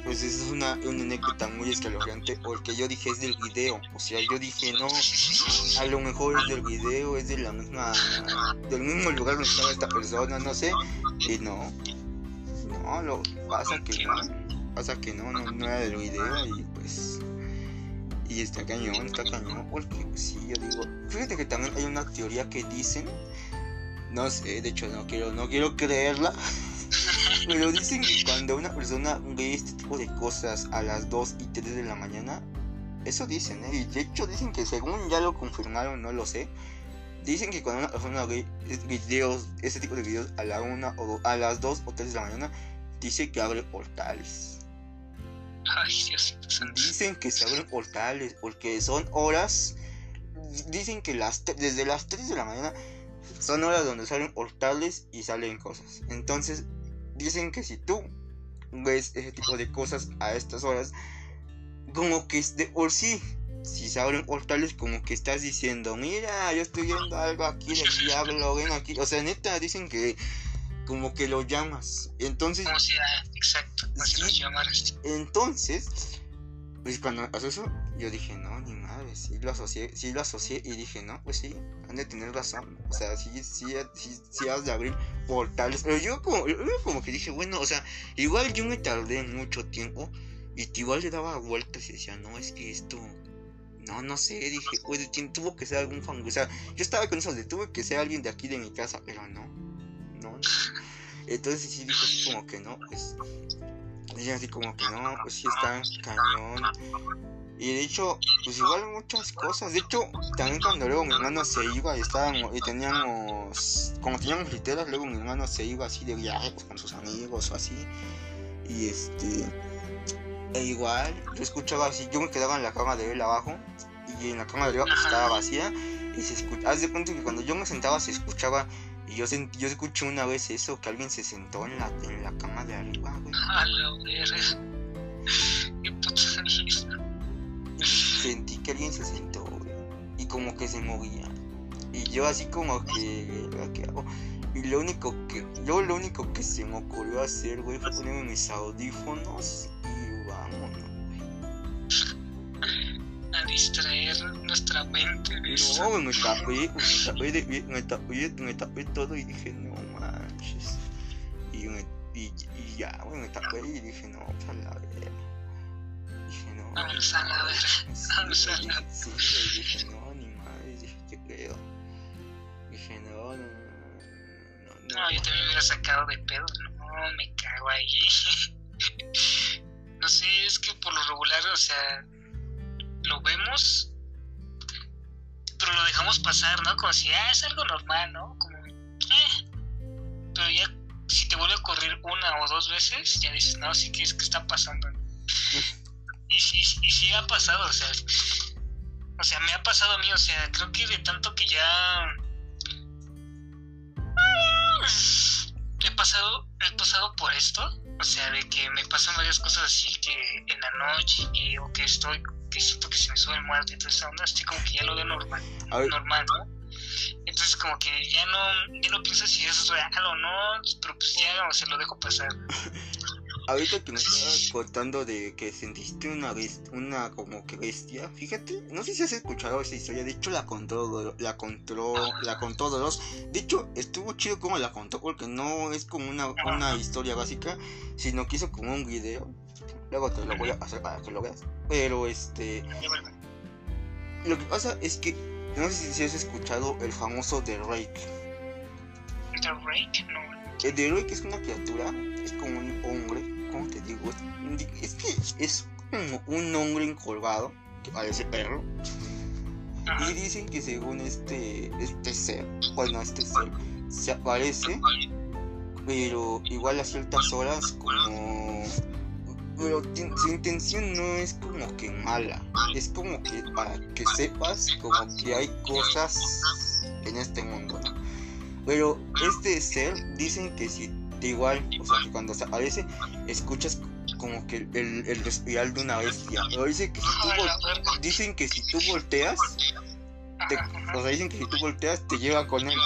pues es una, una anécdota muy escalofriante porque yo dije es del video, o sea, yo dije no, a lo mejor es del video, es de la misma, del mismo lugar donde estaba esta persona, no sé, y no, no, lo pasa que no, pasa que no, no, era del video y pues, y está cañón, está cañón, porque pues, sí, yo digo, fíjate que también hay una teoría que dicen, no sé, de hecho no quiero, no quiero creerla, *laughs* pero dicen que cuando una persona ve este tipo de cosas a las 2 y 3 de la mañana, Eso dicen, ¿eh? Y de hecho dicen que según ya lo confirmaron, no lo sé. Dicen que cuando una persona ve videos, ese tipo de videos a la una o a las 2 o 3 de la mañana, dice que abre portales. Ay, Dios Dicen que se abren portales porque son horas. Dicen que las desde las 3 de la mañana son horas donde salen portales y salen cosas. Entonces, dicen que si tú ves ese tipo de cosas a estas horas, como que es de por sí, si se abren portales, como que estás diciendo, mira, yo estoy viendo algo aquí del diablo, ven aquí. O sea, neta, dicen que como que lo llamas. Entonces. Como si, ah, exacto, como si lo llamaras. Entonces, pues cuando eso, yo dije, no, ni madre, sí lo asocié, sí lo asocié y dije, no, pues sí, han de tener razón. O sea, sí, sí, sí, sí has de abrir portales. Pero yo como, yo como que dije, bueno, o sea, igual yo me tardé mucho tiempo y igual le daba vueltas y decía, no, es que esto no, no sé, dije, pues tuvo que ser algún fan. O sea, yo estaba con eso de tuve que ser alguien de aquí de mi casa, pero no. No. Entonces sí dijo así como que no, pues. Dije así como que no, pues sí está cañón. Y de hecho, pues igual muchas cosas. De hecho, también cuando luego mi hermano se iba y estábamos, y teníamos, como teníamos literas, luego mi hermano se iba así de viaje pues, con sus amigos o así. Y este, e igual, yo escuchaba así, yo me quedaba en la cama de él abajo y en la cama de arriba pues, estaba vacía y se escuchaba, haz de cuenta que cuando yo me sentaba se escuchaba y yo, yo escuché una vez eso, que alguien se sentó en la, en la cama de arriba, güey. A la verga. Qué puta Sentí que alguien se sentó, güey, y como que se movía. Y yo así como que, ¿qué hago? Y lo único que, yo lo único que se me ocurrió hacer, güey, fue ponerme mis audífonos a distraer nuestra mente de eso. No, me tapé, me tapé, de, me tapé, me tapé todo y dije, no manches. Y, me, y, y ya, güey, me tapé y dije, no, pues a la verga. Dije, no. Vamos a la verga, vamos a la Sí, y dije, no, ni madre, dije, ¿qué pedo? Dije, no, no, no. No, no, yo también me hubiera sacado de pedo, no, me cago ahí. *laughs* no sé, es que por lo regular, o sea, lo vemos, pero lo dejamos pasar, ¿no? Como si, ah, es algo normal, ¿no? Como, eh. Pero ya, si te vuelve a ocurrir una o dos veces, ya dices, no, sí que es que está pasando. *laughs* y, sí, y sí ha pasado, o sea, o sea, me ha pasado a mí, o sea, creo que de tanto que ya he pasado, he pasado por esto, o sea, de que me pasan varias cosas así que en la noche o que estoy, que siento que se me sube el muerto y toda esa onda, así como que ya lo veo normal, normal, ¿no? Entonces como que ya no, ya no pienso si es real o no, pero pues ya o se lo dejo pasar. *laughs* Ahorita que me estabas contando de que sentiste una bestia, una como que bestia, fíjate, no sé si has escuchado esa historia, de hecho la contó, la contó, la contó Doros, de hecho estuvo chido como la contó porque no es como una, una historia básica, sino que hizo como un video, luego te lo voy a hacer para que lo veas, pero este, lo que pasa es que, no sé si has escuchado el famoso The Rake. The Rake, no. El The Rake es una criatura, es como un hombre ¿cómo te digo? Es que es como un hombre encolgado, que parece perro. Y dicen que según este, este ser, bueno, este ser, se aparece, pero igual a ciertas horas como... Pero su intención no es como que mala, es como que para que sepas como que hay cosas en este mundo, Pero este ser dicen que si igual, o sea, que cuando aparece, escuchas como que el, el respirar de una bestia. Pero dice que si tú dicen que si tú volteas, o sea, dicen que si tú volteas te lleva con él.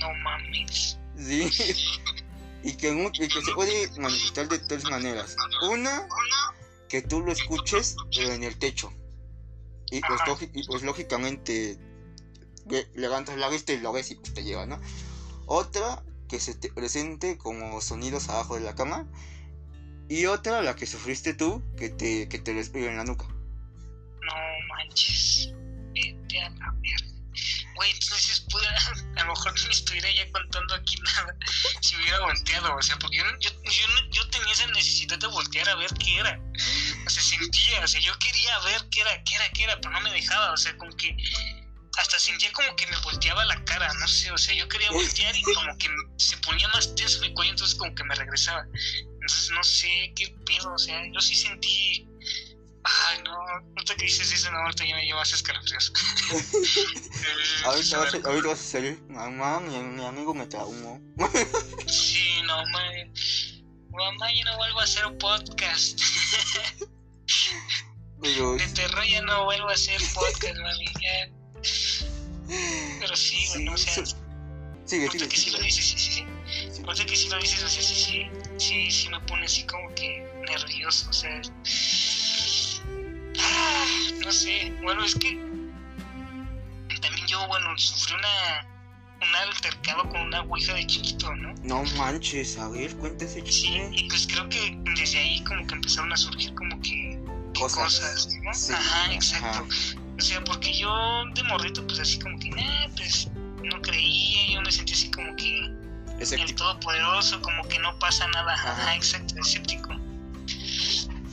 No mames. Sí. *laughs* Y que, y que se puede manifestar de tres maneras. Una, que tú lo escuches, pero en el techo. Y pues, y pues lógicamente levantas la vista y lo ves y pues te lleva, ¿no? Otra, que se te presente como sonidos abajo de la cama. Y otra, la que sufriste tú, que te, que te en la nuca. No manches. Vete a la mierda. Güey, entonces pudiera, *laughs* a lo mejor no estuviera ya contando aquí nada. *laughs* Si hubiera hubiera volteado, o sea, porque yo, yo, yo, yo, tenía esa necesidad de voltear a ver qué era. O sea, sentía, o sea, yo quería ver qué era, qué era, qué era, pero no me dejaba, o sea, como que hasta sentía como que me volteaba la cara, no sé, o sea, yo quería *laughs* voltear y como que se ponía más tenso mi cuello, entonces como que me regresaba. Entonces no sé qué pedo, o sea, yo sí sentí Ay, no, *laughs* *laughs* ahorita que dices eso, no, ahorita ya me llevas escalofríos. ahorita, vas, ahorita vas a salir, mamá, mi, mi amigo me traumó. sí, no, mamá, mamá, yo no vuelvo a hacer un podcast. *laughs* Pero... De terror ya no vuelvo a hacer podcast, mami, ya. Pero sí, bueno, o sea... Sigue, sigue, que sí lo dices, sí, sí, sí. Ahorita que sí lo dices, o sea, sí, sí, sí, sí me pone así como que nervioso, o sea no sé, bueno, es que también yo, bueno, sufrí una un altercado con una ouija de chiquito, ¿no? No manches, a ver, cuéntese. Sí, y pues creo que desde ahí como que empezaron a surgir como que cosas, ¿no? ajá, exacto. O sea, porque yo de morrito, pues así como que, pues no creía, yo me sentía así como que escéptico. el todopoderoso, como que no pasa nada, ajá, exacto, escéptico.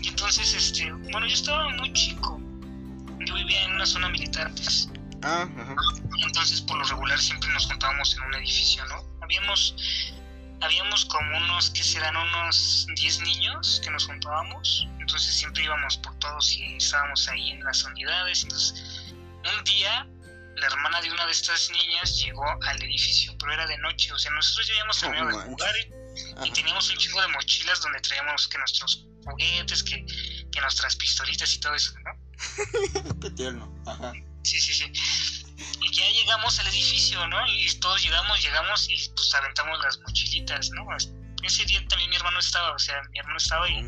Y entonces, este, bueno, yo estaba muy chico, yo vivía en una zona militar, pues. Ah, ajá. Entonces, por lo regular, siempre nos juntábamos en un edificio, ¿no? Habíamos, habíamos como unos, que serán unos 10 niños que nos juntábamos. Entonces, siempre íbamos por todos y estábamos ahí en las unidades. Entonces, un día, la hermana de una de estas niñas llegó al edificio, pero era de noche. O sea, nosotros ya habíamos terminado de jugar y, y teníamos un chingo de mochilas donde traíamos que nuestros juguetes, que, que nuestras pistolitas y todo eso, ¿no? *laughs* Qué tierno. Ajá. Sí, sí, sí. Y ya llegamos al edificio, ¿no? Y todos llegamos, llegamos y pues aventamos las mochilitas, ¿no? Ese día también mi hermano estaba, o sea, mi hermano estaba ahí.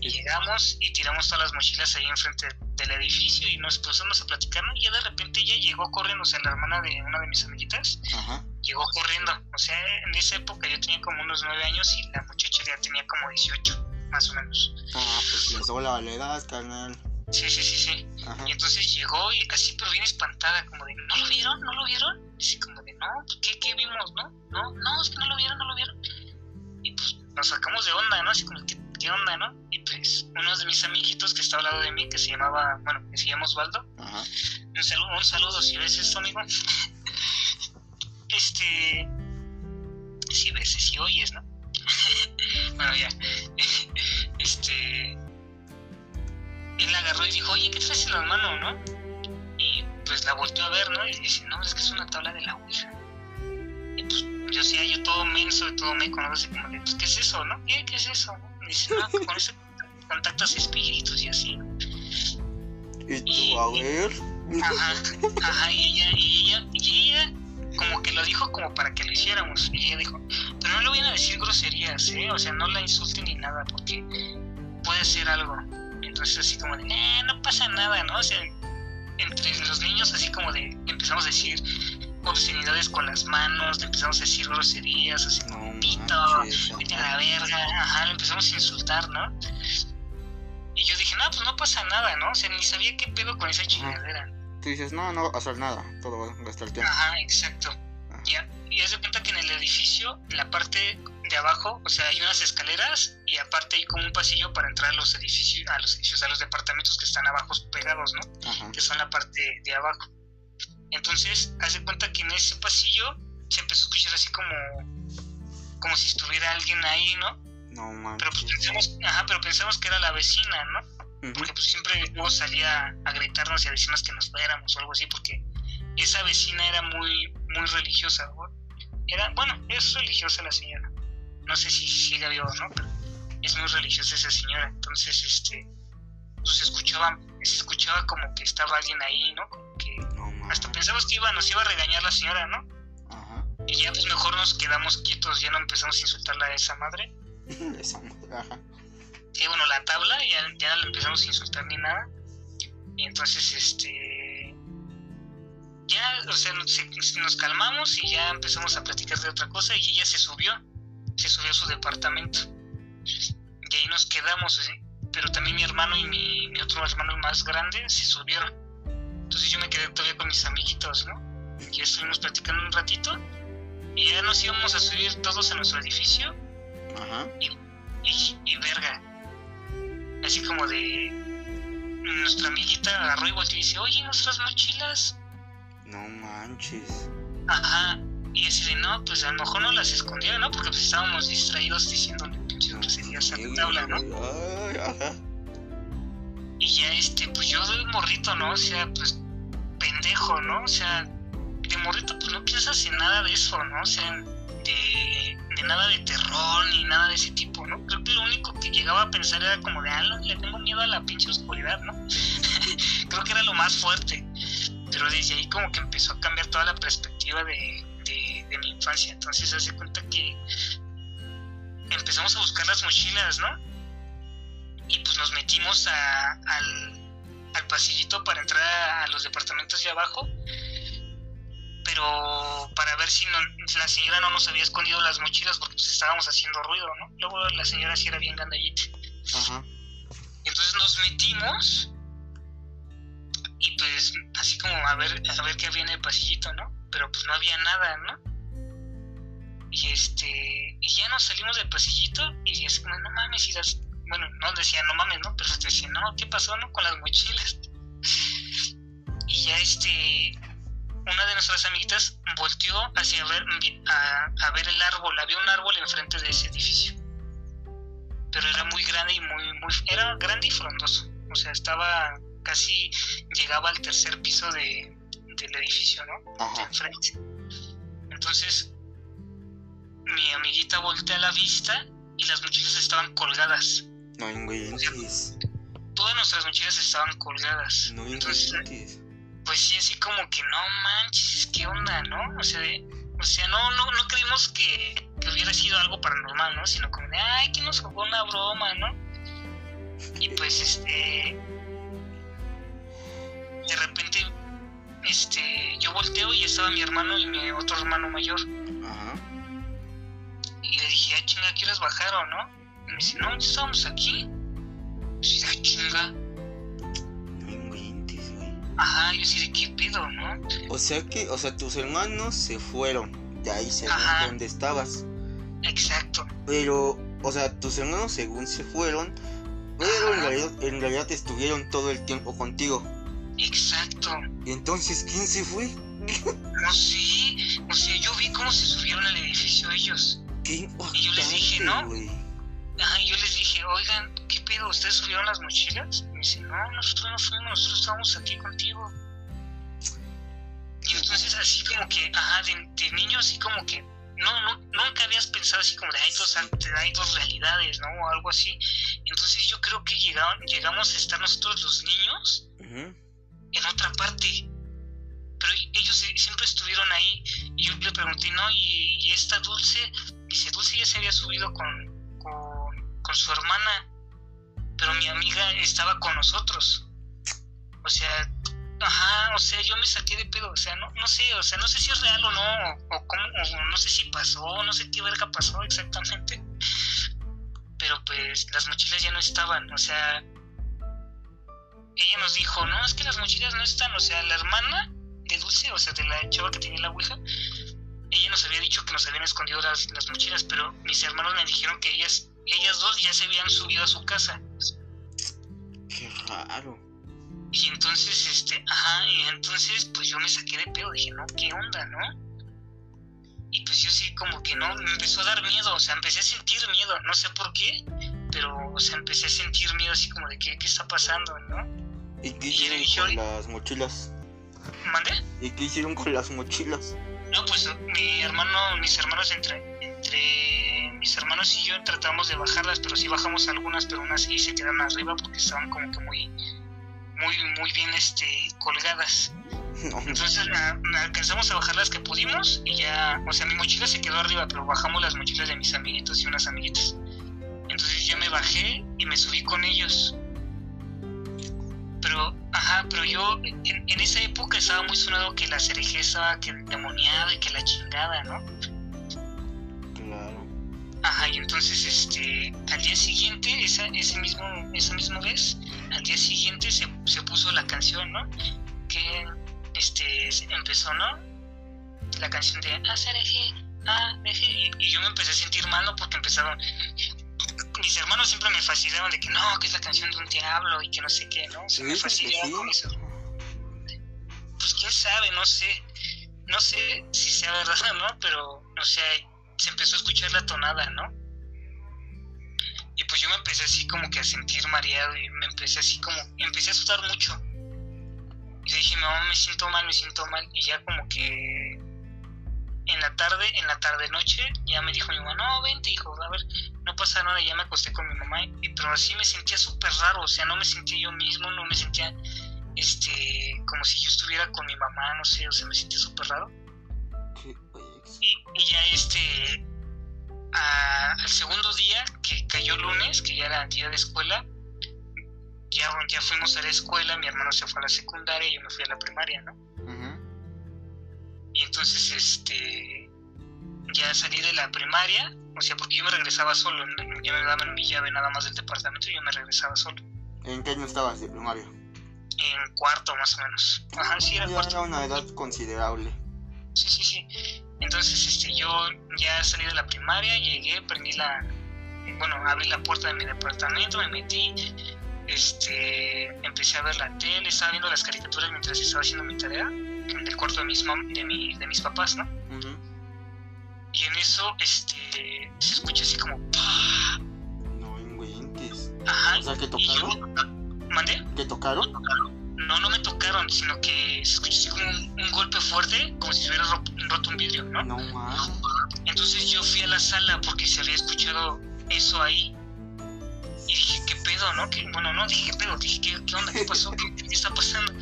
y llegamos y tiramos todas las mochilas ahí enfrente del edificio y nos pusimos a platicar, ¿no? Y ya de repente ella llegó corriendo, o sea, la hermana de una de mis amiguitas, Ajá. llegó corriendo. O sea, en esa época yo tenía como unos nueve años y la muchacha ya tenía como 18, más o menos. Ah, pues le la edad, carnal. Sí, sí, sí, sí. Y entonces llegó y así, pero bien espantada, como de, ¿no lo vieron? ¿No lo vieron? Y así como de, no, ¿qué, qué vimos? No, no, no, es que no lo vieron, no lo vieron. Y pues nos sacamos de onda, ¿no? Así como, ¿qué, qué onda, no? Y pues uno de mis amiguitos que está al lado de mí, que se llamaba, bueno, que se llama Osvaldo, Ajá. un saludo, un saludo si ves esto, amigo. este, si ves, si oyes, ¿no? *laughs* bueno, ya. este él agarró y dijo, oye, ¿qué traes en la mano, no? Y pues la volteó a ver, ¿no? Y dice, no, es que es una tabla de la Ouija. Y pues yo sí, yo todo menso, todo me conoce como de, pues, ¿qué es eso, no? ¿Qué, qué es eso? Y dice, no, con eso contactas espíritus y así, ¿no? ¿Y tú, a ver? Ajá, ajá, y ella, y ella, y ella como que lo dijo como para que lo hiciéramos. Y ella dijo, pero no le vayan a decir groserías, ¿eh? O sea, no la insulten ni nada, porque puede ser algo. Entonces así como de, no pasa nada, ¿no? O sea, entre los niños así como de, empezamos a decir obscenidades con las manos, le empezamos a decir groserías, así como pito, vete a la verga, ajá, lo empezamos a insultar, ¿no? Y yo dije, no, pues no pasa nada, ¿no? O sea, ni sabía qué pedo con esa chingadera. Tú dices, no, no va a pasar nada, todo va a gastar tiempo. Ajá, exacto. Ya, y haz de cuenta que en el edificio, en la parte de abajo, o sea, hay unas escaleras y aparte hay como un pasillo para entrar a los edificios, a los edificios, a los departamentos que están abajo pegados, ¿no? Que son la parte de abajo. Entonces, haz de cuenta que en ese pasillo se empezó a escuchar así como, como si estuviera alguien ahí, ¿no? No mames. Pero pues pensamos, ajá, pero pensamos que era la vecina, ¿no? Porque pues siempre luego salía a gritarnos y a decirnos que nos fuéramos o algo así, porque esa vecina era muy, muy religiosa, ¿no? Era, bueno, es religiosa la señora no sé si sigue vivo o no, pero es muy religiosa esa señora. Entonces, este, pues escuchaba, se escuchaba como que estaba alguien ahí, ¿no? Como que hasta pensamos que iba, nos iba a regañar la señora, ¿no? Ajá. Y ya pues mejor nos quedamos quietos, ya no empezamos a insultarla a esa madre. *laughs* esa madre, ajá. Y bueno, la tabla, ya, ya no la empezamos a insultar ni nada. Y entonces, este, ya, o sea, nos, nos calmamos y ya empezamos a platicar de otra cosa y ella se subió se subió a su departamento. Y ahí nos quedamos, pero también mi hermano y mi, otro hermano más grande se subieron. Entonces yo me quedé todavía con mis amiguitos, ¿no? Y estuvimos platicando un ratito y ya nos íbamos a subir todos a nuestro edificio. Ajá. Y, y, y verga. Así como de. Nuestra amiguita agarró y volteó y dice: Oye, nuestras mochilas. No manches. Ajá. Y así de: No, pues a lo mejor no las escondieron, ¿no? Porque pues estábamos distraídos diciéndole pinches groserías a la tabla, ¿no? Ay, ajá. Y ya este, pues yo de morrito, ¿no? O sea, pues pendejo, ¿no? O sea, de morrito pues no piensas en nada de eso, ¿no? O sea, de, nada de terror ni nada de ese tipo, ¿no? Creo que lo único que llegaba a pensar era como de, ah, le tengo miedo a la pinche oscuridad, ¿no? *laughs* Creo que era lo más fuerte. Pero desde ahí como que empezó a cambiar toda la perspectiva de, mi infancia. Entonces hace cuenta que empezamos a buscar las mochilas, ¿no? Y pues nos metimos a, al, al pasillito para entrar a, los departamentos de abajo pero para ver si no, la señora no nos había escondido las mochilas porque pues estábamos haciendo ruido, ¿no? Luego la señora sí era bien gandallita. Entonces nos metimos y pues así como a ver, a ver qué había en el pasillito, ¿no? Pero pues no había nada, ¿no? Y este, y ya nos salimos del pasillito y así como, no mames, y las, bueno, no decía no mames, ¿no? Pero te decía, no, ¿qué pasó, no? Con las mochilas. Y ya este, una de nuestras amiguitas volteó hacia ver, a, a, ver el árbol, había un árbol enfrente de ese edificio. Pero era muy grande y muy, muy, era grande y frondoso. O sea, estaba casi, llegaba al tercer piso de, del edificio, ¿no? Ajá. De enfrente. Entonces, mi amiguita voltea la vista y las mochilas estaban colgadas. No inventes. Todas nuestras mochilas estaban colgadas. No Entonces, inventes. pues sí, así como que no manches, ¿qué onda, no? O sea, de- o sea no, no, no creímos que, que hubiera sido algo paranormal, ¿no? Sino como de, ay, que nos jugó una broma, ¿no? Y pues, este, de repente, este, yo volteo y estaba mi hermano y mi otro hermano mayor. Ajá. Y le dije, ah, chinga, ¿quieres bajar o no? Y me dice, no, ya estábamos aquí. Yo, ah, chinga. No inventes, güey. Ajá, yo sí de qué pedo, ¿no? O sea que, o sea, tus hermanos se fueron. De ahí según Ajá. dónde estabas. Exacto. Pero, o sea, tus hermanos según se fueron. Pero en realidad, en realidad estuvieron todo el tiempo contigo. Exacto. Y entonces, ¿quién se fue? No sé, o sea, yo vi cómo se subieron al edificio ellos. ¿Qué Y yo les dije, ¿no? Ajá, y yo les dije, oigan, ¿qué pedo? ¿Ustedes subieron las mochilas? Y me dicen, no, nosotros no fuimos, nosotros estábamos aquí contigo. Y entonces así como que, ajá, de, de niño así como que, no, no, nunca habías pensado así como de hay dos, hay dos realidades, ¿no? O algo así. Entonces yo creo que llegaron, llegamos a estar nosotros los niños en otra parte. Pero ellos siempre estuvieron ahí. Y yo le pregunté, ¿no? Y, y esta Dulce, dice, Dulce ya se había subido con, con, su hermana, pero mi amiga estaba con nosotros. O sea, ajá, o sea, yo me saqué de pedo, o sea, no, no sé, o sea, no sé si es real o no, o cómo, o no sé si pasó, no sé qué verga pasó exactamente. Pero pues las mochilas ya no estaban, o sea, ella nos dijo, no, es que las mochilas no están, o sea, la hermana de Dulce, o sea, de la chava que tenía la ouija, ella nos había dicho que nos habían escondido las, las mochilas, pero mis hermanos me dijeron que ellas, ellas dos ya se habían subido a su casa. Qué raro. Y entonces, este, ajá, y entonces, pues yo me saqué de pedo, dije, no, ¿qué onda, no? Y pues yo sí, como que no, me empezó a dar miedo, o sea, empecé a sentir miedo, no sé por qué, pero, o sea, empecé a sentir miedo así como de, ¿qué, qué está pasando, no? ¿Y qué hicieron con las mochilas? ¿Mandé? ¿Y qué hicieron con las mochilas? No, pues mi hermano, mis hermanos, entre, entre mis hermanos y yo tratamos de bajarlas, pero sí bajamos algunas, pero unas sí se quedaron arriba porque estaban como que muy, muy, muy bien este, colgadas. *laughs* No, Entonces alcanzamos a bajar las que pudimos y ya, o sea, mi mochila se quedó arriba, pero bajamos las mochilas de mis amiguitos y unas amiguitas. Entonces yo me bajé y me subí con ellos. Pero, ajá, pero yo en, en esa época estaba muy sonado que la cereje estaba que demoniada y que la chingada, ¿no? Ajá, y entonces este, al día siguiente, esa, ese mismo, esa misma vez, al día siguiente se, se puso la canción, ¿no? Que este empezó, ¿no? La canción de Azareje, ah, deje, y, yo me empecé a sentir mal, ¿no? Porque empezaron, mis hermanos siempre me fascinaban de que no, que es la canción de un diablo y que no sé qué, ¿no? Se me fascinaban con eso. Pues quién sabe, no sé, no sé si sea verdad o no, pero, o sea, se empezó a escuchar la tonada, ¿no? Y pues yo me empecé así como que a sentir mareado y me empecé así como, empecé a asustar mucho. Y le dije, mamá, me siento mal, me siento mal. Y ya como que en la tarde, en la tarde noche, ya me dijo mi mamá, no, vente, hijo, a ver, no pasa nada, ya me acosté con mi mamá, y, pero así me sentía súper raro, o sea, no me sentía yo mismo, no me sentía, este, como si yo estuviera con mi mamá, no sé, o sea, me sentía súper raro. Y, ya este, al segundo día, que cayó lunes, que ya era día de escuela, ya, ya fuimos a la escuela, mi hermano se fue a la secundaria y yo me fui a la primaria, ¿no? Y entonces, este, ya salí de la primaria, o sea, porque yo me regresaba solo, ya me daban mi llave nada más del departamento y yo me regresaba solo. ¿En qué año estabas de primaria? En cuarto, más o menos. *laughs* Ajá, sí, era cuarto. Era una edad considerable. Sí, sí, sí. Entonces, este, yo ya salí de la primaria, llegué, prendí la, bueno, abrí la puerta de mi departamento, me metí, este, empecé a ver la tele, estaba viendo las caricaturas mientras estaba haciendo mi tarea en el cuarto de mis, de, mi, de mis papás, ¿no? Y en eso, este, se escucha así como, No inventes. Ajá. O sea, ¿que tocaron? ¿Mandé? ¿Que tocaron? No, no me tocaron, sino que se escuchó así como un, golpe fuerte, como si se hubiera roto un vidrio, ¿no? No, más. Entonces yo fui a la sala porque se había escuchado eso ahí. Y dije, ¿qué pedo, no? ¿Qué? Bueno, no, dije, ¿qué pedo? Dije, ¿qué, qué onda? ¿Qué pasó? ¿Qué, ¿Qué está pasando?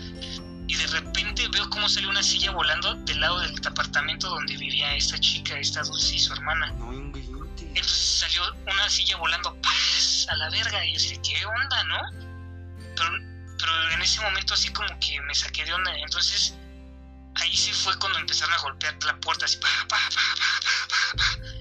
y de repente veo cómo salió una silla volando del lado del apartamento donde vivía esta chica, esta Dulce y su hermana. Entonces salió una silla volando ¡paz! a la verga y yo así, ¿qué onda, no? Pero, pero en ese momento así como que me saqué de onda. Entonces ahí sí fue cuando empezaron a golpear la puerta así, pa, pa, pa, pa, pa, pa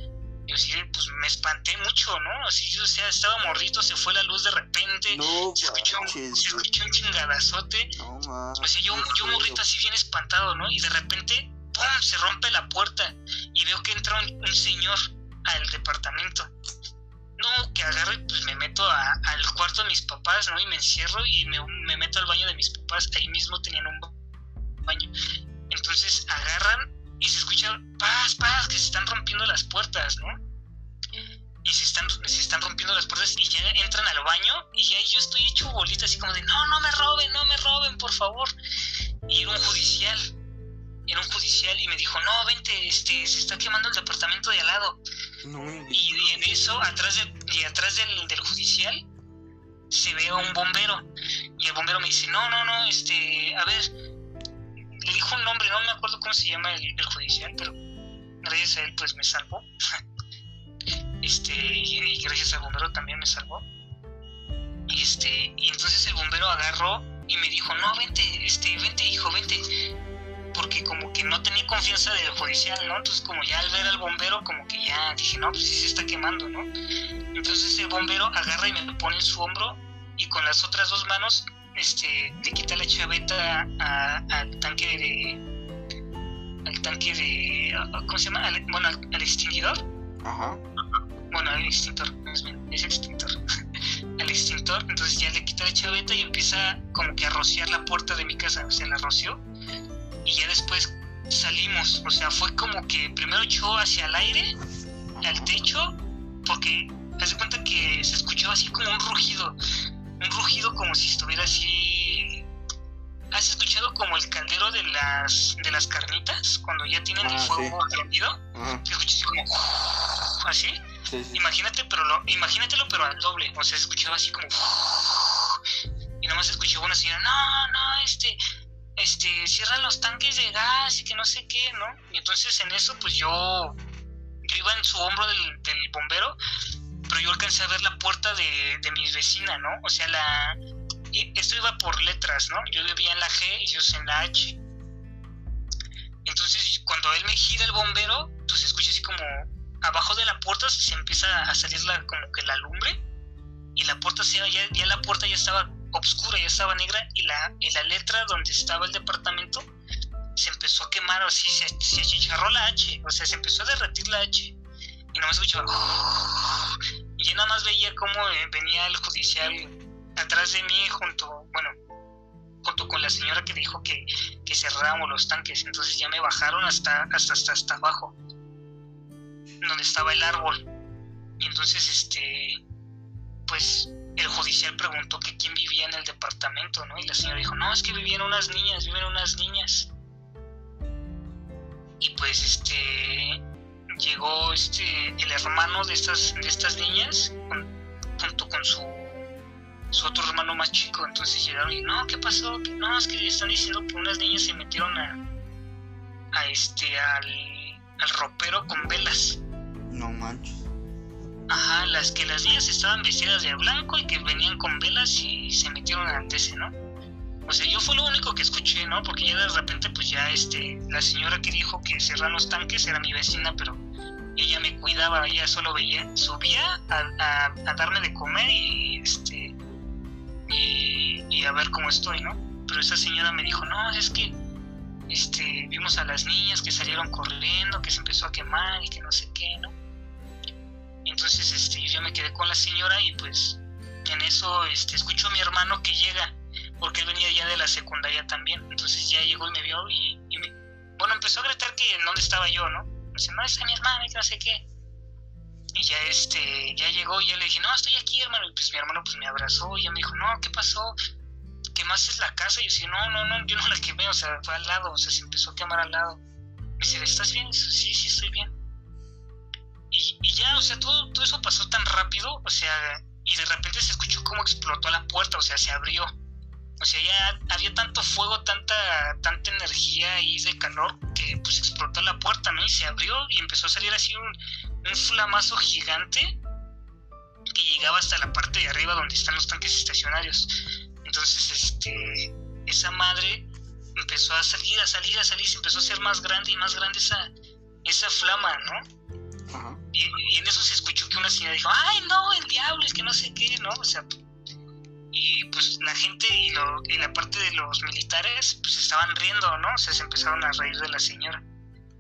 yo sí, pues me espanté mucho, ¿no? Así, o sea, estaba mordito, se fue la luz de repente, no, se, escuchó, se escuchó un chingadazote. No, o sea, yo, yo morrito así bien espantado, ¿no? Y de repente, ¡pum! se rompe la puerta y veo que entra un, señor al departamento. No, que agarro y pues me meto al cuarto de mis papás, ¿no? Y me encierro y me, me meto al baño de mis papás. Ahí mismo tenían un baño. Entonces agarran y se escucha paz, paz, que se están rompiendo las puertas, ¿no? Y se están, se están rompiendo las puertas y ya entran al baño y ahí yo estoy hecho bolita así como de, no, no me roben, no me roben, por favor. Y era un judicial, era un judicial y me dijo, no, vente, este, se está quemando el departamento de al lado. y, en eso, atrás, de, y atrás del, del judicial, se ve a un bombero. Y el bombero me dice, no, no, no, este, a ver, le dijo un nombre, no me acuerdo cómo se llama el, judicial, pero gracias a él pues me salvó. *laughs* este, y, gracias al bombero también me salvó. Y este, y entonces el bombero agarró y me dijo, no, vente, este, vente hijo, vente. Porque como que no tenía confianza del judicial, ¿no? Entonces como ya al ver al bombero, como que ya dije, no, pues sí se está quemando, ¿no? Entonces el bombero agarra y me pone en su hombro y con las otras dos manos este, le quita la chaveta al tanque de. al tanque de. ¿Cómo se llama? bueno, al, extinguidor. Ajá. Bueno, al extintor, es extintor. *laughs* al extintor, entonces ya le quita la chaveta y empieza como que a rociar la puerta de mi casa, o sea, la roció. Y ya después salimos, o sea, fue como que primero echó hacia el aire, al techo, porque hace cuenta que se escuchaba así como un rugido un rugido como si estuviera así. ¿Has escuchado como el caldero de las de las carnitas cuando ya tienen el ah, fuego prendido? Se escucha así como así. Imagínate, pero lo, imagínatelo pero al doble, o sea, se escuchaba así como y nomás se escuchó una señora, no, no, este, este, cierran los tanques de gas y que no sé qué, ¿no? Y entonces en eso, pues yo, yo iba en su hombro del, bombero pero yo alcancé a ver la puerta de, de mi vecina, ¿no? O sea, la esto iba por letras, ¿no? Yo vivía en la G y ellos en la H. Entonces, cuando él me gira el bombero, pues escucha así como abajo de la puerta se empieza a salir la, como que la lumbre y la puerta se, ya, ya la puerta ya estaba oscura, ya estaba negra y la, y la letra donde estaba el departamento se empezó a quemar, así se, se achicharró la H, o sea, se empezó a derretir la H. Y no me escuchaba. Y yo nada más veía cómo eh, venía el judicial atrás de mí, junto, bueno, junto con la señora que dijo que, que cerráramos los tanques. Entonces ya me bajaron hasta, hasta, hasta, hasta abajo, donde estaba el árbol. Y entonces, este, pues el judicial preguntó que quién vivía en el departamento, ¿no? Y la señora dijo, no, es que vivían unas niñas, viven unas niñas. Y pues este llegó este el hermano de estas de estas niñas junto con su su otro hermano más chico, entonces llegaron y no, ¿qué pasó? No, es que están diciendo que unas niñas se metieron a, a este al, al ropero con velas. No manches. Ajá, las que las niñas estaban vestidas de blanco y que venían con velas y se metieron ante ese, ¿no? O sea, yo fue lo único que escuché, ¿no? Porque ya de repente, pues ya este, la señora que dijo que cerraron los tanques era mi vecina, pero ella me cuidaba, ella solo veía, subía a, a, darme de comer y este y, y, a ver cómo estoy, ¿no? Pero esa señora me dijo, no, es que este, vimos a las niñas que salieron corriendo, que se empezó a quemar y que no sé qué, ¿no? Entonces este, yo me quedé con la señora y pues en eso este, escucho a mi hermano que llega, porque él venía ya de la secundaria también. Entonces ya llegó y me vio y, me, bueno, empezó a gritar que en dónde estaba yo, ¿no? Dice, no, está mi hermano y no sé qué. Y ya este, ya llegó y ya le dije, no, estoy aquí, hermano. Y pues mi hermano pues me abrazó y ya me dijo, no, ¿qué pasó? ¿Quemaste la casa? Y yo decía, no, no, no, yo no la quemé, o sea, fue al lado, o sea, se empezó a quemar al lado. Me dice, ¿estás bien? Sí, sí, estoy bien. Y, ya, o sea, todo, todo eso pasó tan rápido, o sea, y de repente se escuchó cómo explotó la puerta, o sea, se abrió. O sea, ya había tanto fuego, tanta, tanta energía y de calor que pues explotó la puerta, ¿no? Y se abrió y empezó a salir así un, un flamazo gigante que llegaba hasta la parte de arriba donde están los tanques estacionarios. Entonces, este, esa madre empezó a salir, a salir, a salir, se empezó a hacer más grande y más grande esa, esa flama, ¿no? Y, en eso se escuchó que una señora dijo, ay, no, el diablo, es que no sé qué, ¿no? O sea, y pues la gente y, lo, y la parte de los militares, pues estaban riendo, ¿no? O sea, se empezaron a reír de la señora.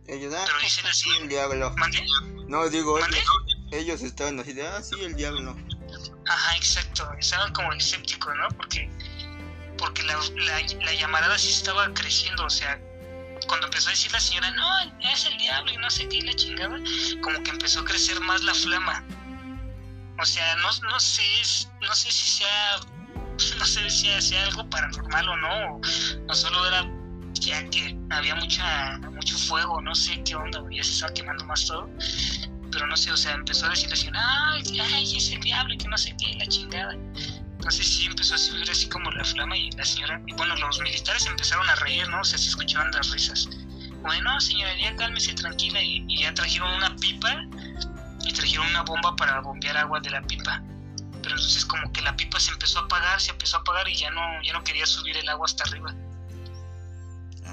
Ellos, ah, Pero dicen así, el diablo. No, digo, ellos, estaban así de, ah, sí, el diablo. Ajá, exacto, estaban como escépticos, ¿no? Porque, porque la, la, la llamarada sí estaba creciendo, o sea, cuando empezó a decir la señora, no, es el diablo y no sé qué, la chingada, como que empezó a crecer más la flama. O sea, no, no sé, no sé si sea, *laughs* no sé si sea algo paranormal o no, o, solo era ya que había mucha, mucho fuego, no sé qué onda, ya se estaba quemando más todo. Pero no sé, o sea, empezó a decir la señora, ay, ay, es el diablo y que no sé qué, la chingada. Entonces sí empezó a subir así como la flama y la señora, y bueno, los militares empezaron a reír, ¿no? O sea, se escuchaban las risas. Bueno, señora, ya cálmese tranquila y, ya trajeron una pipa y trajeron una bomba para bombear agua de la pipa. Pero entonces como que la pipa se empezó a apagar, se empezó a apagar y ya no, ya no quería subir el agua hasta arriba.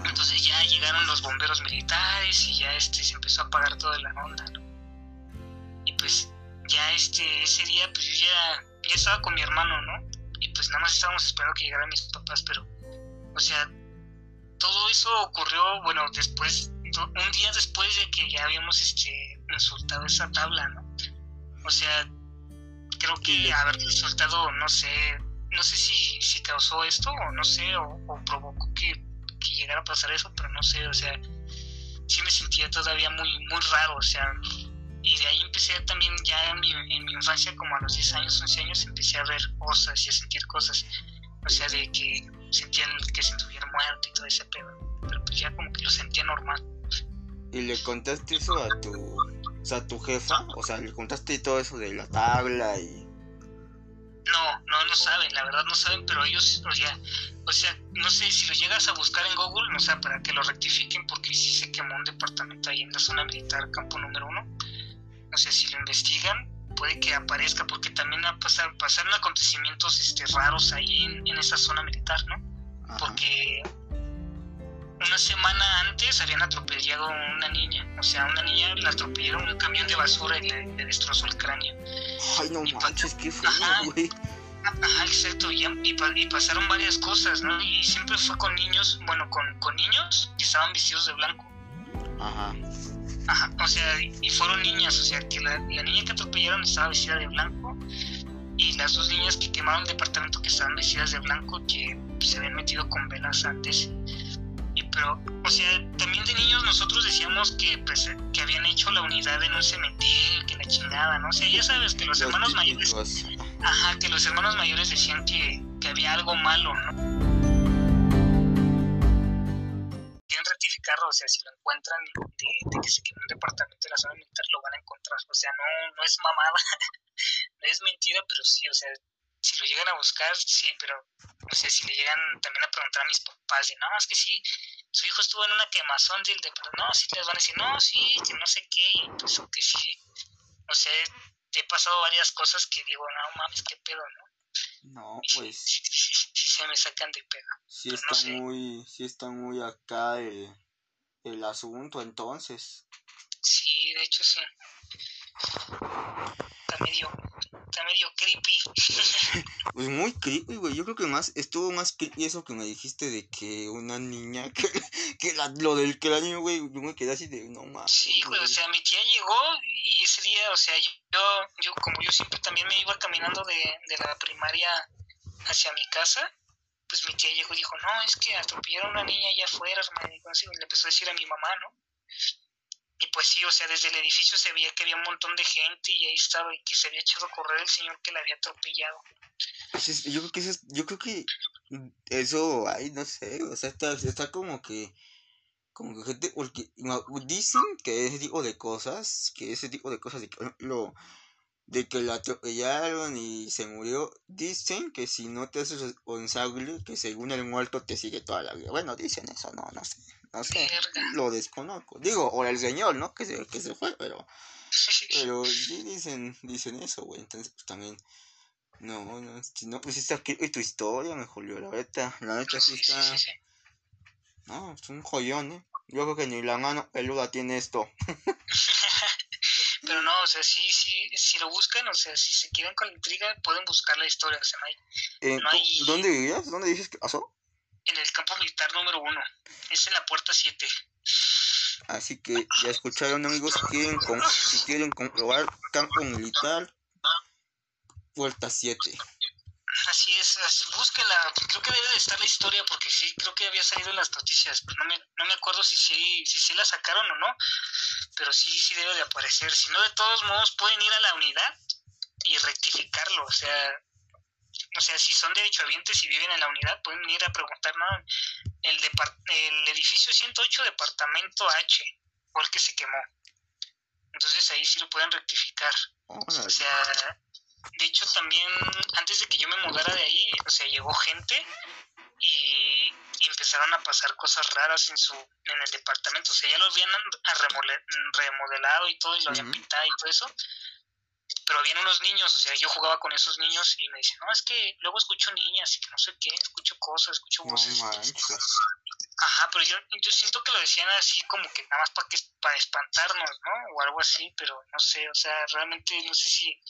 Entonces ya llegaron los bomberos militares y ya este se empezó a apagar toda la onda, ¿no? Y pues ya este ese día pues yo ya ya estaba con mi hermano, ¿no? Y pues nada más estábamos esperando que llegaran mis papás, pero, o sea, todo eso ocurrió, bueno, después, un día después de que ya habíamos este, insultado esa tabla, ¿no? O sea, creo que haber insultado, no sé, no sé si, si causó esto o no sé, o, provocó que, que, llegara a pasar eso, pero no sé, o sea, sí me sentía todavía muy, muy raro, o sea, y de ahí empecé también ya en mi, en mi infancia, como a los 10 años, 11 años, empecé a ver cosas y a sentir cosas. O sea, de que sentían que se estuviera muerto y todo ese pedo. Pero pues ya como que lo sentía normal. ¿Y le contaste eso a tu, o sea, a tu jefa? O sea, ¿le contaste todo eso de la tabla y...? No, no, no saben, la verdad no saben, pero ellos, o sea, o sea, no sé si lo llegas a buscar en Google, no sé, para que lo rectifiquen, porque sí se quemó un departamento ahí en la zona militar, campo número uno o sea, si lo investigan, puede que aparezca, porque también pasaron acontecimientos este, raros ahí en, esa zona militar, ¿no? Porque una semana antes habían atropellado a una niña, o sea, una niña la atropellaron un camión de basura y le, destrozó el cráneo. Ay, no manches, qué feo, güey. Ajá, exacto, y, y, pasaron varias cosas, ¿no? Y siempre fue con niños, bueno, con, con niños que estaban vestidos de blanco. Ajá. Ajá, o sea, y fueron niñas, o sea, que la, la niña que atropellaron estaba vestida de blanco y las dos niñas que quemaron el departamento que estaban vestidas de blanco que se habían metido con velas antes. Y pero, o sea, también de niños nosotros decíamos que, pues, que habían hecho la unidad en un cementerio, que la chingada, ¿no? O sea, ya sabes que los, hermanos mayores... Ajá, que los hermanos mayores decían que, que había algo malo, ¿no? Rectificarlo, o sea, si lo encuentran de, que se quemó un departamento de la zona militar, lo van a encontrar, o sea, no, no es mamada, *laughs* no es mentira, pero sí, o sea, si lo llegan a buscar, sí, pero, o sea, si le llegan también a preguntar a mis papás, de, no, es que sí, su hijo estuvo en una quemazón del departamento, no, sí, les van a decir, no, sí, que no sé qué, y pues, que sí, o sea, te he pasado varias cosas que digo, no mames, qué pedo, ¿no? No, pues. Sí, se me sacan de pedo. Sí está muy, sí está muy acá el asunto entonces. Sí, de hecho sí. Está medio, está medio creepy. *laughs* pues muy creepy, güey. Yo creo que más, estuvo más creepy eso que me dijiste de que una niña, *laughs* que, que la, lo del cráneo, güey, yo me quedé así de, no mames. Sí, güey, o sea, mi tía llegó y ese día, o sea, yo, yo como yo siempre también me iba caminando de, de la primaria hacia mi casa, pues mi tía llegó y dijo, no, es que atropellaron a una niña allá afuera, y le empezó a decir a mi mamá, ¿no? Y pues sí, o sea, desde el edificio se veía que había un montón de gente y ahí estaba y que se había echado a correr el señor que la había atropellado. Yo creo que eso, yo creo que eso, ay, no sé, o sea, está, está como que, como que gente, porque dicen que ese tipo de cosas, que ese tipo de cosas, lo, de que la atropellaron y se murió, dicen que si no te haces responsable, que según el muerto te sigue toda la vida. Bueno, dicen eso, no, no sé, no sé, lo desconozco. Digo, o el señor, ¿no? Que se, que se fue, pero, *laughs* pero sí dicen, dicen eso, güey, entonces pues también, no, no, si no pues está aquí tu historia, me jodió, la neta, la neta sí está, no, es un joyón, ¿eh? Yo creo que ni la mano peluda tiene esto. *laughs* Pero no, o sea, sí, sí, si lo buscan, o sea, si se quieren con la intriga, pueden buscar la historia, o sea, no hay... Eh, ¿Dónde vivías? ¿Dónde dices que pasó? En el campo militar número uno, es en la puerta 7. Así que ya escucharon amigos, si quieren, si quieren comprobar campo militar, puerta 7. Así es, búsquela, creo que debe de estar la historia porque sí, creo que había salido en las noticias, pero no me, no me acuerdo si sí, si sí la sacaron o no, pero sí, sí debe de aparecer, si no de todos modos pueden ir a la unidad y rectificarlo, o sea, o sea, si son derechohabientes y viven en la unidad, pueden ir a preguntar, ¿no? El, el edificio 108, departamento H, fue el que se quemó. Entonces ahí sí lo pueden rectificar. O sea, de hecho también antes de que yo me mudara de ahí, o sea, llegó gente y, empezaron a pasar cosas raras en su en el departamento, o sea, ya lo habían remodelado y todo y lo habían pintado y todo eso. Pero habían unos niños, o sea, yo jugaba con esos niños y me dicen, no, es que luego escucho niñas y que no sé qué, escucho cosas, escucho voces. Ajá, pero yo, yo siento que lo decían así como que nada más para que para espantarnos, ¿no? O algo así, pero no sé, o sea, realmente no sé si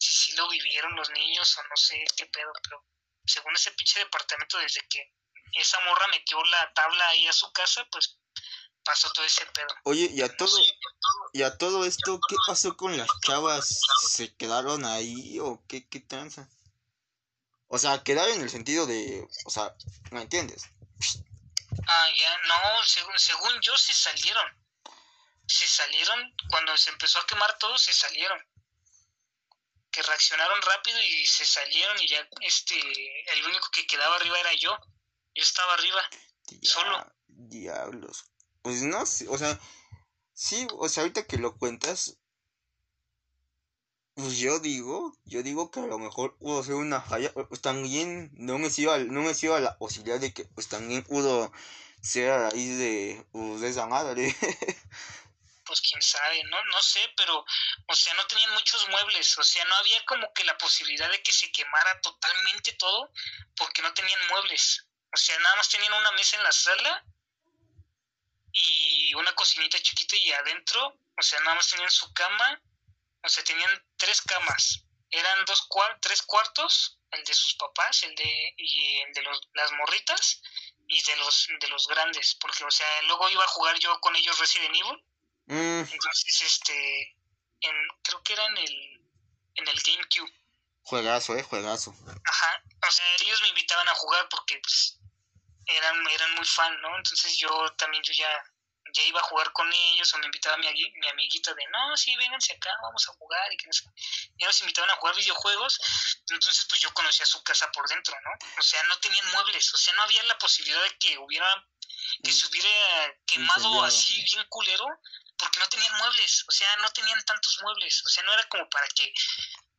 si sí lo vivieron los niños o no sé qué pedo, pero según ese pinche departamento, desde que esa morra metió la tabla ahí a su casa, pues pasó todo ese pedo. Oye, y a todo, y a todo esto, ¿qué pasó con las chavas? ¿Se quedaron ahí o qué, qué tranza? O sea, quedaron en el sentido de, o sea, ¿me entiendes? Ah, ya, no, según, según yo se salieron. Se salieron, cuando se empezó a quemar todo, se salieron que reaccionaron rápido y se salieron y ya este el único que quedaba arriba era yo. Yo estaba arriba solo. Diablos. Pues no o sea sí o sea ahorita que lo cuentas pues yo digo yo digo que a lo mejor pudo ser una falla pues también no me sido no me sido a la posibilidad de que pues también pudo ser a raíz de pues, de esa madre *laughs* pues quién sabe, no, no sé, pero, o sea, no tenían muchos muebles, o sea, no había como que la posibilidad de que se quemara totalmente todo, porque no tenían muebles, o sea, nada más tenían una mesa en la sala y una cocinita chiquita y adentro, o sea, nada más tenían su cama, o sea, tenían tres camas, eran dos tres cuartos el de sus papás, el de, y el de los, las morritas y de los, de los grandes, porque, o sea, luego iba a jugar yo con ellos Resident Evil. Mm, Entonces, este, en, creo que era en el, en el GameCube. juegazo, eh, juegazo. Ajá, o sea, ellos me invitaban a jugar porque pues, eran, eran muy fan, ¿no? Entonces yo también yo ya, ya iba a jugar con ellos o me invitaba mi, agui- mi amiguita de, no, sí, vénganse acá, vamos a jugar y que no sé. qué. Y nos invitaban a jugar videojuegos, entonces pues yo conocía su casa por dentro, ¿no? O sea, no tenían muebles, o sea, no había la posibilidad de que hubiera, que se hubiera quemado Incendiado. así bien culero, porque no tenían muebles, o sea, no tenían tantos muebles, o sea, no era como para que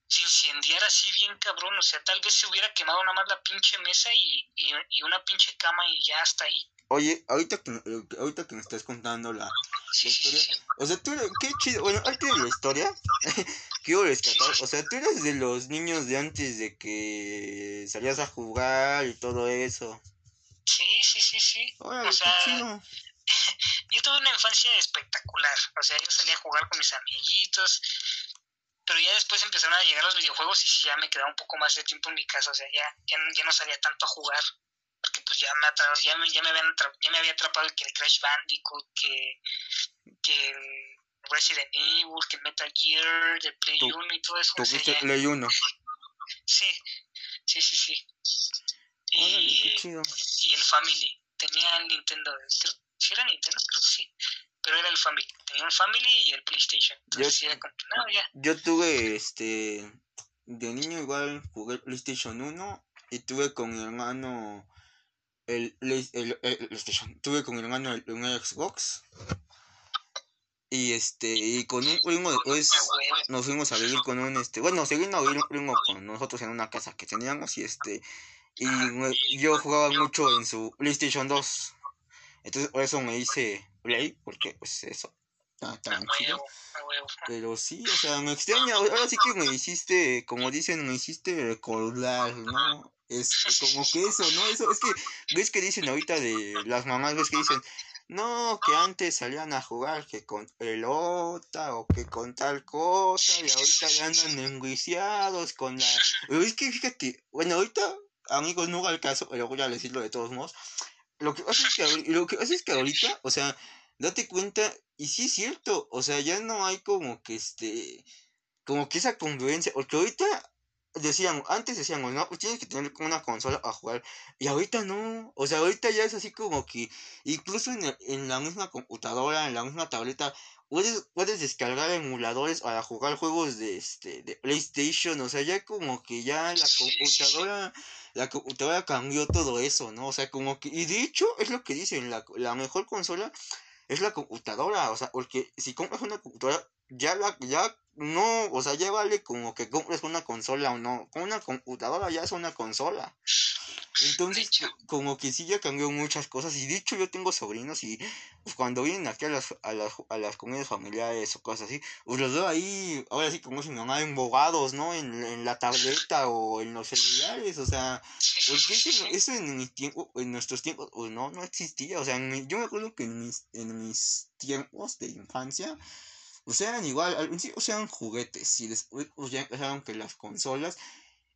se incendiara así bien cabrón, o sea, tal vez se hubiera quemado nada más la pinche mesa y, y, y una pinche cama y ya hasta ahí. Oye, ahorita que, ahorita que me estás contando la, Sí, la sí, historia, sí. o sea, tú, eres- qué chido, bueno, antes de la historia, *laughs* quiero rescatar, o sea, tú eres de los niños de antes de que salías a jugar y todo eso. Sí, sí, sí, sí. Órale, O sea, qué chido. Yo tuve una infancia espectacular. O sea, yo salía a jugar con mis amiguitos. Pero ya después empezaron a llegar los videojuegos y sí, ya me quedaba un poco más de tiempo en mi casa. O sea, ya, ya, no- ya no salía tanto a jugar. Porque pues ya me, ya me, ya me, habían atra- ya me había atrapado el que el Crash Bandicoot, que, que el Resident Evil, que el Metal Gear, de Play Tú- 1 y todo eso. O sea, Tuviste Play 1. sí, sí, sí, sí. Órale, qué Y, chido. y el Family. Tenía el Nintendo. ¿Sí era Nintendo? Creo que sí. Pero era el Family. Tenía un Family y el PlayStation. Entonces sí era como, no, ya. Yo tuve, este, de niño igual jugué PlayStation 1 y tuve con mi hermano el, el, el- el PlayStation, tuve con mi hermano un Xbox y este, y con un primo después nos fuimos a vivir con un, este, bueno, se vino a vivir un primo con nosotros en una casa que teníamos y este, y yo jugaba mucho en su PlayStation 2, entonces por eso me hice Play, porque pues eso, está A tan chido. huevo, a huevo. Pero sí, o sea, me extraña. Ahora sí que me hiciste, como dicen, me hiciste recordar, ¿no? Es como que eso, ¿no? Eso es que, ves que dicen ahorita de las mamás, ves que dicen, no, que antes salían a jugar que con pelota o que con tal cosa y ahorita ya andan enjuiciados con la... Pero es que fíjate, bueno, ahorita, amigos, no haga el caso, pero voy a decirlo de todos modos. Lo que pasa es que, lo que pasa es que ahorita, o sea, date cuenta, y sí es cierto, o sea, ya no hay como que este, como que esa convivencia, porque ahorita decían, antes decíamos, no, pues tienes que tener como una consola a jugar, y ahorita no, o sea, ahorita ya es así como que, incluso en la misma computadora, en la misma tableta, puedes, puedes descargar emuladores para jugar juegos de este, de PlayStation, o sea, ya como que ya la computadora, la computadora cambió todo eso, ¿no? O sea, como que, y de hecho, es lo que dicen, la, la mejor consola es la computadora, o sea, porque si compras una computadora, ya la, ya no, o sea, ya vale como que compres una consola o no, con una computadora ya es una consola. Entonces, como que sí ya cambió muchas cosas, y de hecho yo tengo sobrinos y pues, cuando vienen aquí a las, a las, a las comidas familiares o cosas así, pues los veo ahí, ahora sí como si mi mamá, embobados, ¿no? En, en la tableta o en los celulares, o sea, porque eso, en mis tiempos, en nuestros tiempos, pues no, no existía. O sea, en mi- yo me acuerdo que en mis, en mis tiempos de infancia, sea, eran igual, al principio eran juguetes, y después pues, ya empezaron que las consolas,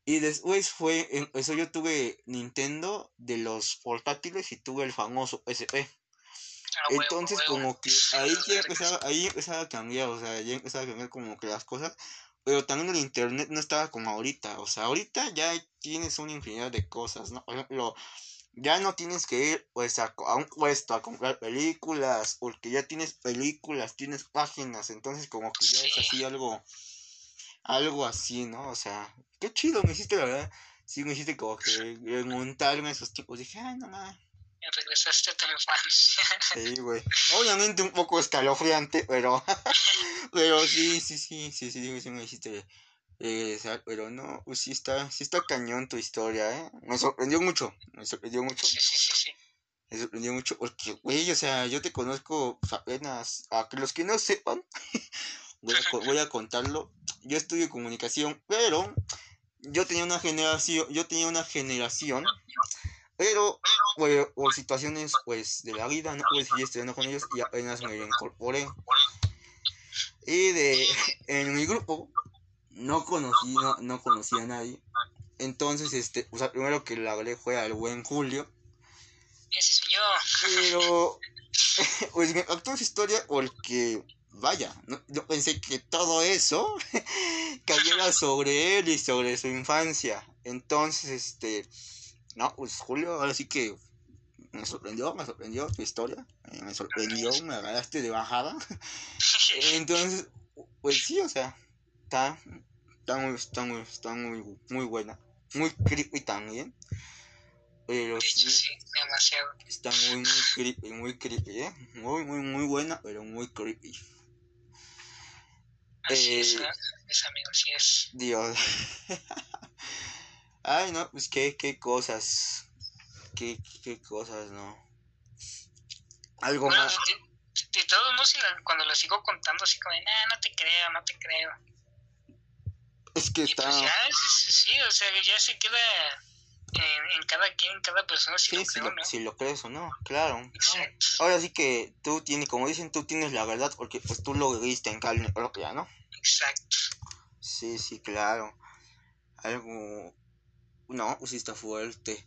y después fue, eso yo tuve Nintendo de los portátiles y tuve el famoso SP. Entonces como que ahí ya empezaba, ahí empezaba a cambiar, o sea, ya empezaba a cambiar como que las cosas, pero también el internet no estaba como ahorita, o sea, ahorita ya tienes una infinidad de cosas, ¿no? Por ejemplo, ya no tienes que ir pues a, un puesto a comprar películas, porque ya tienes películas, tienes páginas, entonces como que ya es Sí. así algo, algo así, ¿no? O sea, qué chido me hiciste, la verdad. Sí, me hiciste como que remontarme a esos tiempos. Dije, ay, no. Ya regresaste a tu infancia. Sí, *laughs* güey. Obviamente un poco escalofriante, pero. *laughs* pero sí, sí, sí, sí, sí, sí, sí me hiciste. Eh, pero no, pues sí está, sí está cañón tu historia, ¿eh? Me sorprendió mucho, me sorprendió mucho, Sí, sí, sí, sí. me sorprendió mucho, porque, güey, o sea, yo te conozco pues, apenas, a que los que no sepan, *laughs* voy a, voy a contarlo, yo estudio comunicación, pero yo tenía una generación, yo tenía una generación, pero por situaciones pues de la vida no pude seguir estudiando con ellos y apenas me incorporé. Y de en mi grupo no conocí, no, no conocí a nadie. Entonces, este, o sea, primero que le hablé fue al buen Julio. Ese soy yo. Pero, *laughs* *laughs* pues me impactó su historia porque, vaya, no, yo pensé que todo eso *laughs* cayera sobre él y sobre su infancia. Entonces, este, no, pues Julio, ahora sí que me sorprendió, me sorprendió tu historia, eh, me sorprendió, me agarraste de bajada. Entonces, pues sí, o sea, está, está muy, está muy, está muy, muy buena, muy creepy también. Pero De hecho, sí, sí, demasiado. está muy, muy creepy, muy creepy, ¿eh? Muy, muy, muy buena, pero muy creepy. Así es, Eh, ¿no? es amigo, así es. Dios. *laughs* Ay, no, pues qué, qué cosas. Qué, qué cosas, ¿no? Algo Bueno, más. de, todos modos, cuando la sigo contando, así como, nah, no te creo, no te creo. Es que Y está. pues ya, sí, sí, o sea, ya se queda en, en cada quien, en cada persona, si Sí, lo si creo, lo, ¿no? si lo crees o no, claro. no. Ahora sí que tú tienes, como dicen, tú tienes la verdad porque pues tú lo viste en carne propia, ¿no? Exacto. Sí, sí, claro. Algo... No, pues sí está fuerte.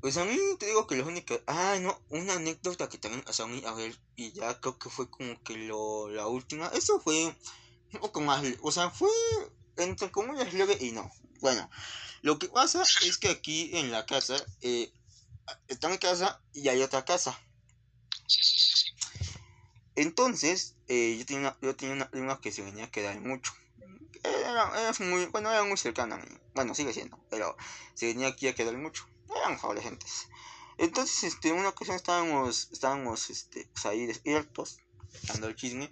Pues a mí te digo que lo único... Ah, no, una anécdota que también... O sea, a mí, a ver, y ya creo que fue como que lo, la última. Eso fue un poco más... O sea, fue entre comillas leve y no. Bueno, lo que pasa es que aquí en la casa... Eh, está mi casa y hay otra casa. Entonces, eh, yo tenía una, yo tenía una prima que se venía a quedar mucho. Era, era muy, bueno, era muy cercana a mí. Bueno, sigue siendo, pero se venía aquí a quedar mucho. Éramos adolescentes. Entonces, este, una ocasión estábamos, estábamos, este, pues ahí despiertos, dando el chisme.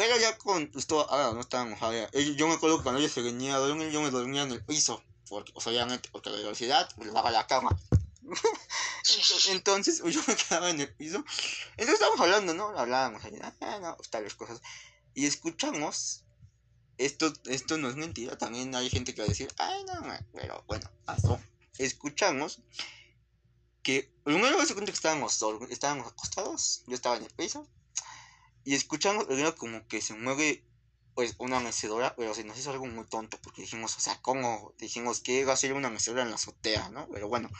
Pero ya con, pues todo, ahora no ahora, ella- yo me acuerdo que cuando ella se venía a dormir, yo me dormía en el piso. Porque, pues obviamente, porque la velocidad, pues le daba la cama. *laughs* Entonces, entonces, yo me quedaba en el piso. Entonces estábamos hablando, ¿no? Hablábamos ahí, ah, no, tales cosas. Y escuchamos, esto, esto no es mentira, también hay gente que va a decir, ay, no, ma", pero bueno, pasó. Escuchamos que, primero se cuenta que estábamos, estábamos acostados, yo estaba en el piso, y escuchamos, como que se mueve, pues, una mecedora, pero se nos hizo algo muy tonto, porque dijimos, o sea, ¿cómo? Dijimos que iba a ser una mecedora en la azotea, ¿no? Pero bueno.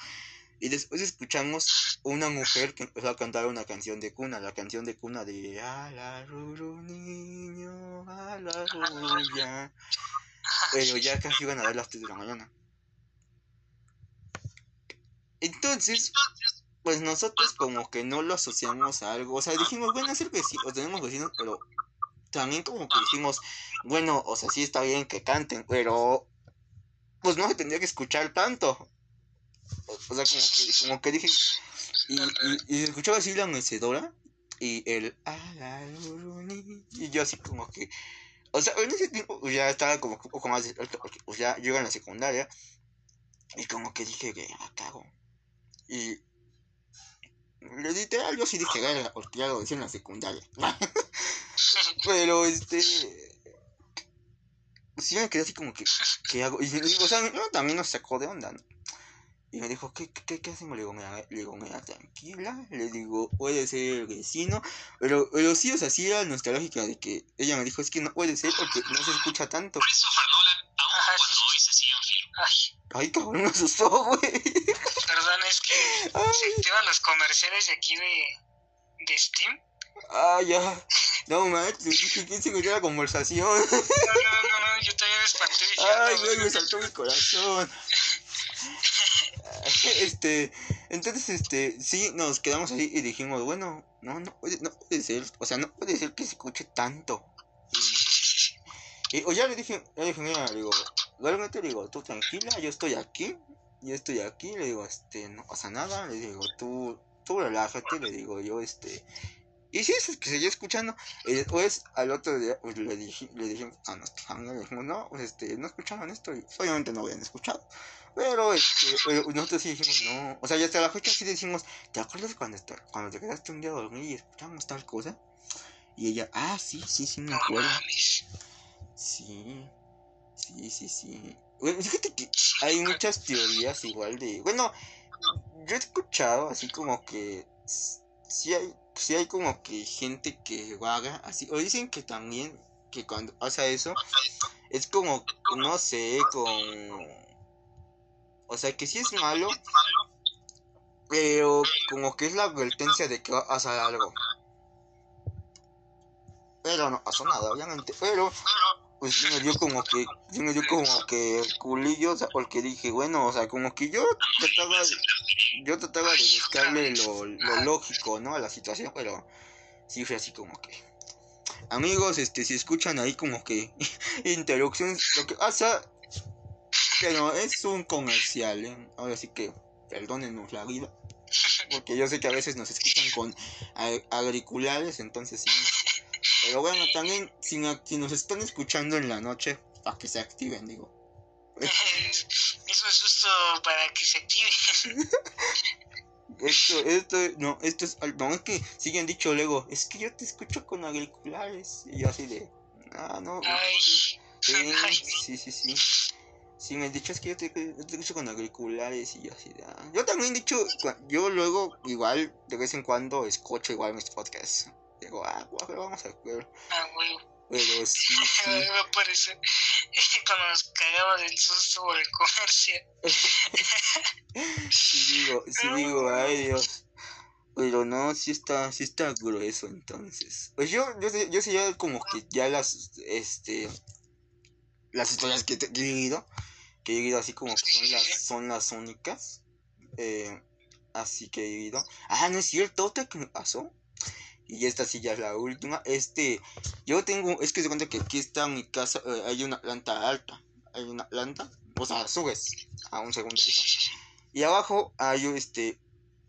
Y después escuchamos una mujer que empezó a cantar una canción de cuna, la canción de cuna de A la ruru niño, a la ruya. Pero ya casi iban a dar las 3 de la mañana. Entonces, pues nosotros como que no lo asociamos a algo. O sea, dijimos, bueno, ser vecinos, o tenemos vecinos, pero también como que dijimos, bueno, o sea, sí está bien que canten, pero pues no se tendría que escuchar tanto. O, o sea, como que, como que dije, y, y, y escuchaba así la mecedora y el y yo así como que o sea en ese tiempo pues, ya estaba como que un poco más porque pues ya yo iba en la secundaria y como que dije que ah, cago y literal yo sí dije verga porque ya lo decía en la secundaria *laughs* pero este sí me quedé así como que ¿qué hago? y o sea yo también nos sacó de onda ¿no? Y me dijo, ¿qué, qué, qué hacemos? Le digo, mira, le digo, mira, tranquila. Le digo, puede ser el vecino. Pero, pero sí, o sea, sí era nuestra lógica de que ella me dijo, es que no puede ser porque no se escucha tanto. Christopher Nolan, aun Ajá, sí, cuando sí. hoy se. Ay, Ay, cabrón, me asustó, güey. Perdón, es que Ay, se activan los comerciales de aquí de, de Steam. ah, ya. No, manches, dije, ¿quién se metió la conversación? No, no, no, no, yo también me espanté. Dije, ah, Ay, no, güey, me saltó mi corazón. *laughs* Este, entonces, este, sí, nos quedamos ahí y dijimos, bueno, no, no puede, no puede ser, o sea, no puede ser que se escuche tanto. *laughs* Y, o ya le dije, ya le dije, mira, le digo, realmente le digo, tú tranquila, yo estoy aquí, yo estoy aquí, le digo, este, no pasa nada, le digo, tú, tú relájate, le digo, yo, este, y sí, es que seguía escuchando, y después, al otro día, pues le dije, le dije a nuestra familia, le dijimos, no, pues, este, no escucharon esto, y obviamente no habían escuchado, pero, este, nosotros sí dijimos, no, o sea, ya hasta la fecha sí decimos, ¿te acuerdas cuando, está- cuando te quedaste un día a dormir y escuchamos tal cosa? Y ella, ah, sí, sí, sí, me acuerdo. Sí, sí, sí, sí. Bueno, fíjate que hay muchas teorías igual de... Bueno, yo he escuchado así como que... Sí hay, sí hay como que gente que vaga así. O dicen que también que cuando pasa eso es como, no sé, con... O sea que sí es malo, pero como que es la advertencia de que va a pasar algo. Pero no pasó nada, obviamente. Pero pues sí me como que, sí me dio como que culillo, o sea, porque dije, bueno, o sea, como que yo trataba, de- yo trataba de buscarle lo, lo lógico, ¿no? A la situación, pero sí fue así como que. Amigos, este, si escuchan ahí como que *laughs* interrupciones, lo que pasa, pero es un comercial, ¿eh? Ahora sí que, perdónenos la vida, porque yo sé que a veces nos escuchan con auriculares, entonces sí. Pero bueno, también, si, no- si nos están escuchando en la noche, para que se activen, digo. *laughs* es un susto para que se active. *laughs* Esto, esto, no, esto es, no, es que siguen dicho luego, es que yo te escucho con auriculares. Y yo así de, ah, no. Ay, Sí, *laughs* ay, sí, sí, sí. Sí, me han dicho, es que yo te, yo te escucho con auriculares y yo así de, ah. Yo también he dicho, yo luego, igual, de vez en cuando, escucho igual mis podcasts. Digo, ah, bueno, vamos a ver. ah, huevo. Pero *laughs* sí, sí. Me parece *laughs* cuando nos cagamos del susto por el comercial. *laughs* Sí digo, sí digo, ay Dios. Pero no, sí está, sí está grueso entonces. Pues yo, yo, yo sé ya como que ya las, este, las historias que, te- que he vivido, que he vivido así como que son las, son las únicas. Eh, así que he vivido. Ah, no es cierto, otra que me pasó. Y esta sí ya es la última. Este, yo tengo, es que se cuenta que aquí está en mi casa, eh, hay una planta alta. Hay una planta, o sea, subes a un segundo piso. Y abajo hay este.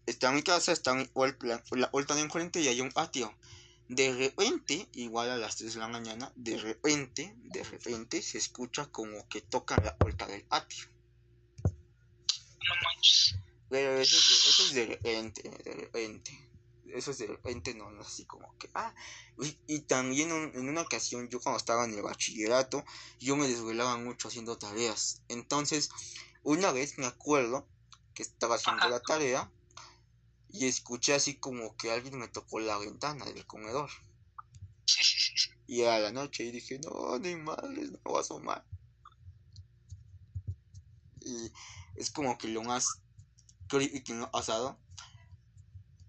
Está mi casa, está mi hol- la, la de enfrente y hay un patio. De repente, igual a las 3 de la mañana, de repente, de repente se escucha como que tocan la puerta del patio. No manches. Pero eso es de, eso es de repente, de repente. Eso es de repente, no, no es así como que. Ah, y, y también un- en una ocasión, yo cuando estaba en el bachillerato, yo me desvelaba mucho haciendo tareas. Entonces, una vez me acuerdo que estaba haciendo la tarea y escuché así como que alguien me tocó la ventana del comedor. Y a la noche y dije, no, ni madres, no me voy a asomar. Y es como que lo más creepy que me ha pasado.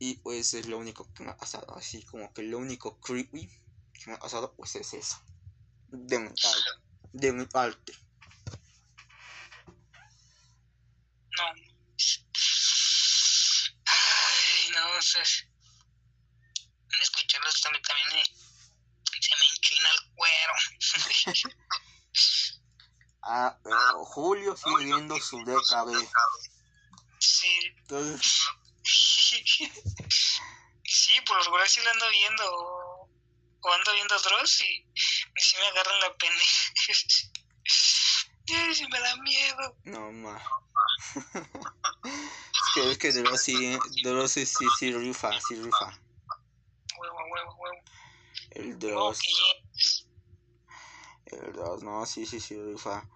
Y pues es lo único que me ha pasado. Así como que lo único creepy que me ha pasado pues es eso. De mi parte. De mi parte. No. Ay, no, o sea, en escucharlos también, también me, se me enchina el cuero. *laughs* Ah, pero Julio sigue viendo su DKB. Sí. Entonces, *laughs* sí, por lo regular sí lo ando viendo o, o ando viendo Dross y, y sí me agarran la. *laughs* Ay, sí me da miedo. no más. *laughs* es que es que Drosy, Drosy sí, sí rifa, sí rifa. Huevo, huevo, huevo. El Dross. El Dross, no, sí, sí, sí rifa.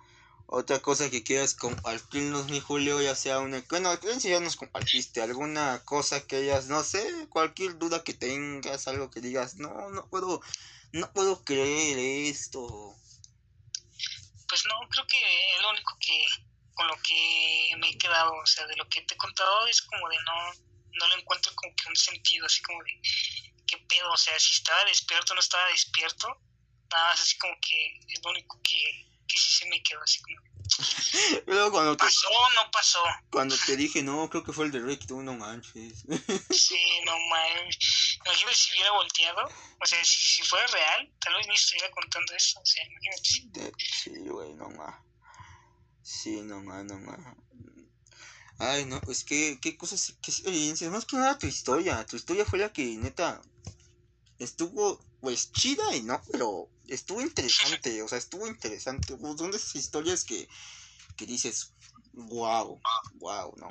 Otra cosa que quieras compartirnos, mi Julio, ya sea una... Bueno, si ya nos compartiste alguna cosa que hayas, no sé, cualquier duda que tengas, algo que digas, no, no puedo, no puedo creer esto. Pues no, creo que lo único que con lo que me he quedado, o sea, de lo que te he contado es como de no, no le encuentro como que un sentido, así como de qué pedo, o sea, si estaba despierto o no estaba despierto, nada más así como que es lo único que, que sí se me quedó así como, *laughs* Luego cuando te, pasó no pasó, cuando te *laughs* dije, no, creo que fue el de Rick, tú no manches. *laughs* sí, no mames, imagínate si hubiera volteado, o sea, si, si fuera real, tal vez ni estuviera contando eso, o sea, imagínate, Sí, güey, no más. Sí, no más, no más. Ay, no, es que, qué cosas, qué experiencias, más que nada tu historia. Tu historia fue la que neta estuvo, pues chida y no, pero estuvo interesante, o sea, estuvo interesante. Son de esas historias que, que dices, wow, wow, no.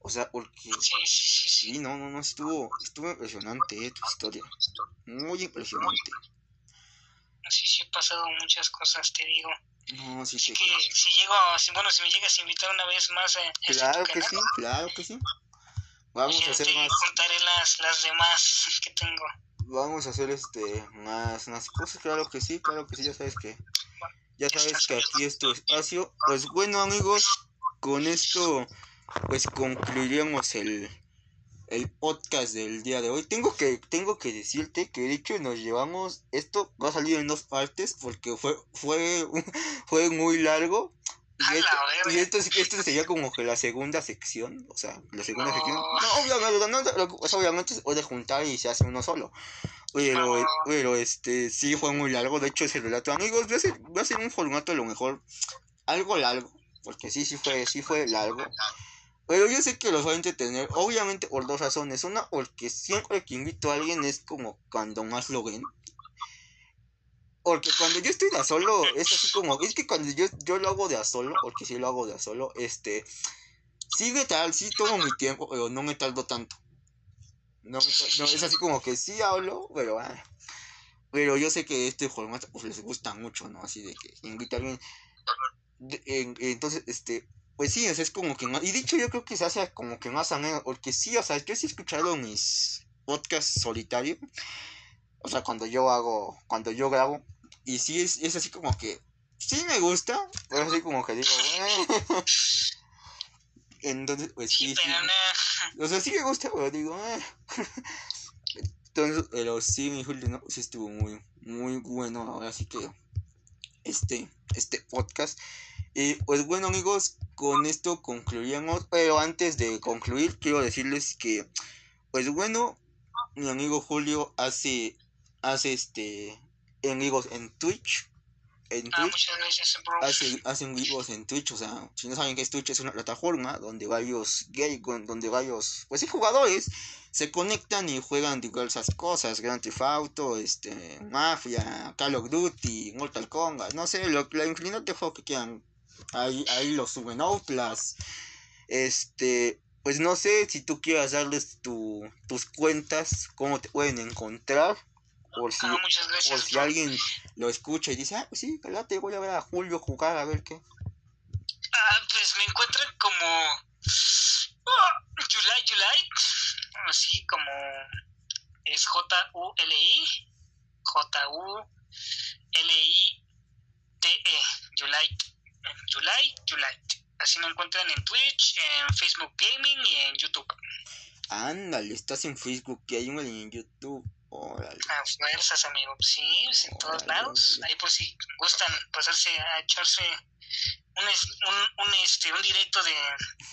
O sea, porque, sí, sí, sí, sí, sí, no, no, no, estuvo, estuvo impresionante, eh, tu historia. Muy impresionante. sí, sí he pasado muchas cosas, te digo. No, sí te que si llego, si, bueno, si me llegas a invitar una vez más a, a este Claro que canal, sí, claro que sí. Vamos a hacer más, contaré las, las demás *laughs* que tengo. vamos a hacer este, más, más cosas, claro que sí, claro que sí, ya sabes que, ya sabes que aquí es tu espacio. Pues bueno amigos, con esto, pues concluiríamos el, el podcast del día de hoy. Tengo que, tengo que decirte que de hecho nos llevamos, esto va a salir en dos partes porque fue, fue, *laughs* fue muy largo. Y esto, y esto, esto sería como que la segunda sección, o sea, la segunda No. sección. No, obviamente, no, no, obviamente se puede juntar y se hace uno solo. Pero, No. pero este, sí fue muy largo, de hecho ese relato, amigos, voy a hacer, voy a hacer un formato a lo mejor algo largo, porque sí, sí fue, sí fue largo. Pero yo sé que los va a entretener, obviamente por dos razones. Una, porque siempre que invito a alguien es como cuando más lo ven. Porque cuando yo estoy de a solo, es así como, es que cuando yo, yo lo hago de a solo, porque sí lo hago de a solo, este, sí me tal, sí tomo mi tiempo, pero no me tardo tanto. No, es así como que sí hablo, pero ah, Pero yo sé que este formato pues les gusta mucho, ¿no? Así de que invita a alguien. de- en- entonces, este, pues sí, es como que más, y dicho yo creo que se hace como que más ameno, porque sí, o sea, yo sí he escuchado mis podcasts solitarios, o sea, cuando yo hago, cuando yo grabo, y sí es, es así como que, sí me gusta, pero así como que digo, "Eh". entonces, pues sí, Sí, sí, pero no. o sea, sí me gusta, pero digo, "Eh". entonces, pero sí, mi Julio, no, sí estuvo muy, muy bueno, ahora sí que, este, este podcast. Y pues bueno amigos, con esto concluiríamos, pero antes de concluir quiero decirles que, pues bueno, mi amigo Julio hace, hace este, en vivos en Twitch, en Ah, Twitch, muchas gracias, bro. hace, hacen vivos en Twitch, o sea, si no saben qué es Twitch, es una plataforma donde varios gay, donde varios, pues sí, jugadores se conectan y juegan diversas cosas, Grand Theft Auto, este, Mafia, Call of Duty, Mortal Kombat, no sé, lo, la infinidad de juegos que quieran, ahí, ahí lo suben Outlast, este, pues no sé si tú quieras darles tu, tus cuentas, cómo te pueden encontrar, por si, Ah, por alguien lo escucha y dice, ah, pues sí, te voy a ver a Julio jugar a ver qué. Ah, pues me encuentran como ah, July July, así como es J U L I J U L I T E July July July. Así me encuentran en Twitch, en Facebook Gaming y en YouTube. Ándale, estás en Facebook y hay uno en YouTube. Órale. A fuerzas, amigo. Sí, pues, en todos Órale, lados. órale. Ahí por si gustan pasarse a echarse un, un, un, este, un directo de,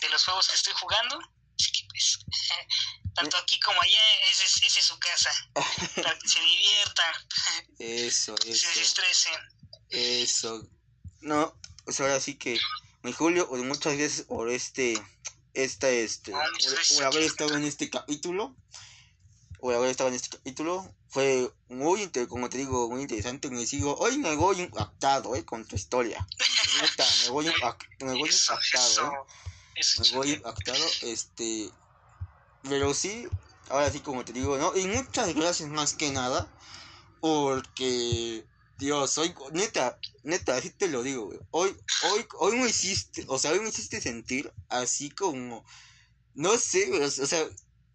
de los juegos que estoy jugando. Así que pues, *laughs* tanto aquí como allá, esa es, esa es su casa. *laughs* Para que se diviertan, Eso, *laughs* se eso, desestresen. eso. No, pues ahora sí que, mi Julio, pues muchas gracias por este, esta, este, por, haber estado en este capítulo. Por haber estado en este capítulo. Fue muy, como te digo, muy interesante. Me sigo, hoy me voy impactado, eh, con tu historia. Neta, me voy, *laughs* impact- me voy Eso, impactado, eso, eh. eso, me voy impactado, este, pero sí, ahora sí como te digo, ¿no? Y muchas gracias más que nada, porque, Dios, hoy, neta, neta, así te lo digo, güey. Hoy, hoy, hoy me hiciste, o sea, hoy me hiciste sentir así como, no sé, güey, o sea,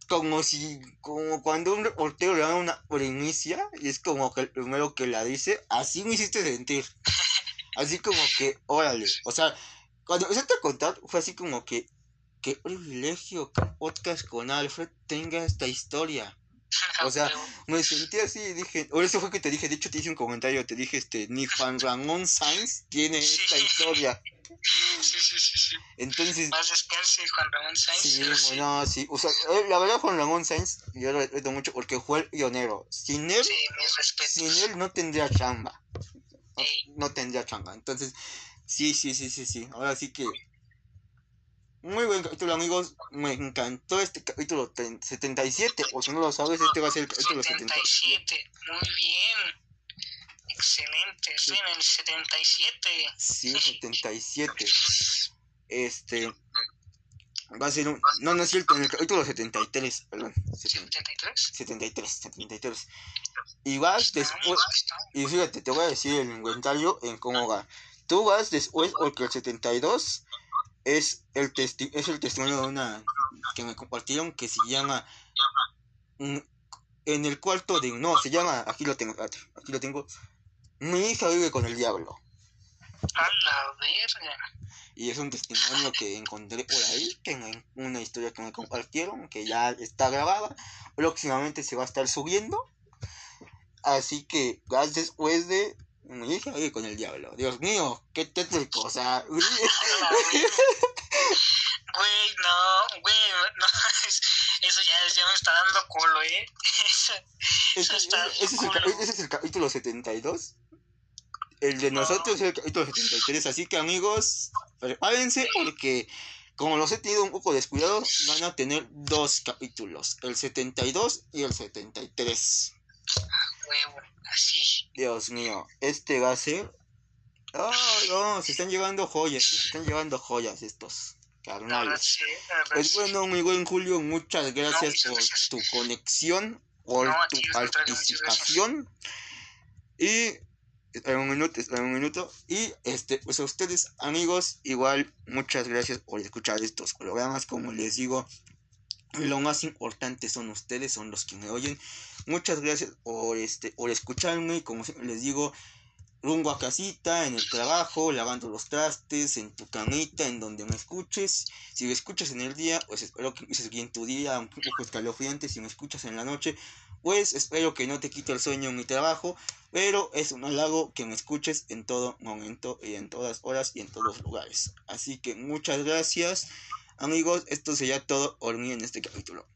como si, como cuando un reportero le da una primicia y es como que el primero que la dice, así me hiciste sentir. Así como que, órale, o sea, cuando empezaste a contar, fue así como que, qué privilegio que un podcast con Alfred tenga esta historia. *laughs* o sea, Me sentí así y dije, por eso fue que te dije, de hecho te hice un comentario, te dije, este, ni Juan *laughs* Ramón Sainz tiene esta historia. Sí, sí, sí, sí. Entonces, Más descanse, Juan Ramón Sainz. sí, no, sí, o sea, eh, la verdad Juan Ramón Sainz, yo lo respeto mucho porque fue el pionero. Sin él, sí, sin él no tendría chamba. No, no tendría chamba. Entonces, sí, sí, sí, sí, sí. Ahora sí que. Muy buen capítulo, amigos. Me encantó este capítulo tre- 77. O si no lo sabes, este va a ser el capítulo 77. 77, muy bien. Excelente, estoy en el 77. Sí, *laughs* 77. Este. Va a ser un. No, no es cierto, en el capítulo 73. Perdón. 70 ¿73? 73, 73. Y vas después. Y fíjate, te voy a decir el inventario en cómo va. Tú vas después porque el 72 es el, testi es el testimonio de una que me compartieron que se llama mm, En el cuarto de... No, se llama... Aquí lo tengo, aquí lo tengo. Mi hija vive con el diablo. A la verga. Y es un testimonio que encontré por ahí, que en una historia que me compartieron, que ya está grabada. Próximamente se va a estar subiendo. Así que, después de. Me dije ahí con el diablo. Dios mío, qué tétrico. O sea. *laughs* Güey, no, güey, *laughs* no, es- eso ya, ya me está dando culo, ¿eh? *laughs* Eso, eso está ese- es el, ese es el capítulo 72. El de No. nosotros es el capítulo 73. Así que, amigos, prepárense porque. Como los he tenido un poco descuidados, van a tener dos capítulos, el 72 y el 73. Huevo, así. Dios mío, este va a ser. Oh, no, se están llevando joyas, se están llevando joyas estos carnales. Pues bueno, mi buen Julio, muchas gracias por gracias. tu conexión, por No, tu participación. Y. Espera un minuto, espera un minuto. Y este, pues a ustedes, amigos, igual, muchas gracias por escuchar estos programas. Como les digo, lo más importante son ustedes, son los que me oyen. Muchas gracias por este, por escucharme. Como les digo, rumbo a casita, en el trabajo, lavando los trastes, en tu camita, en donde me escuches. Si me escuchas en el día, pues espero que empieces bien tu día, un poco escalofriante. Si me escuchas en la noche, pues espero que no te quite el sueño mi trabajo. Pero es un halago que me escuches en todo momento y en todas horas y en todos lugares. Así que muchas gracias. Amigos, esto sería todo por mí en este capítulo.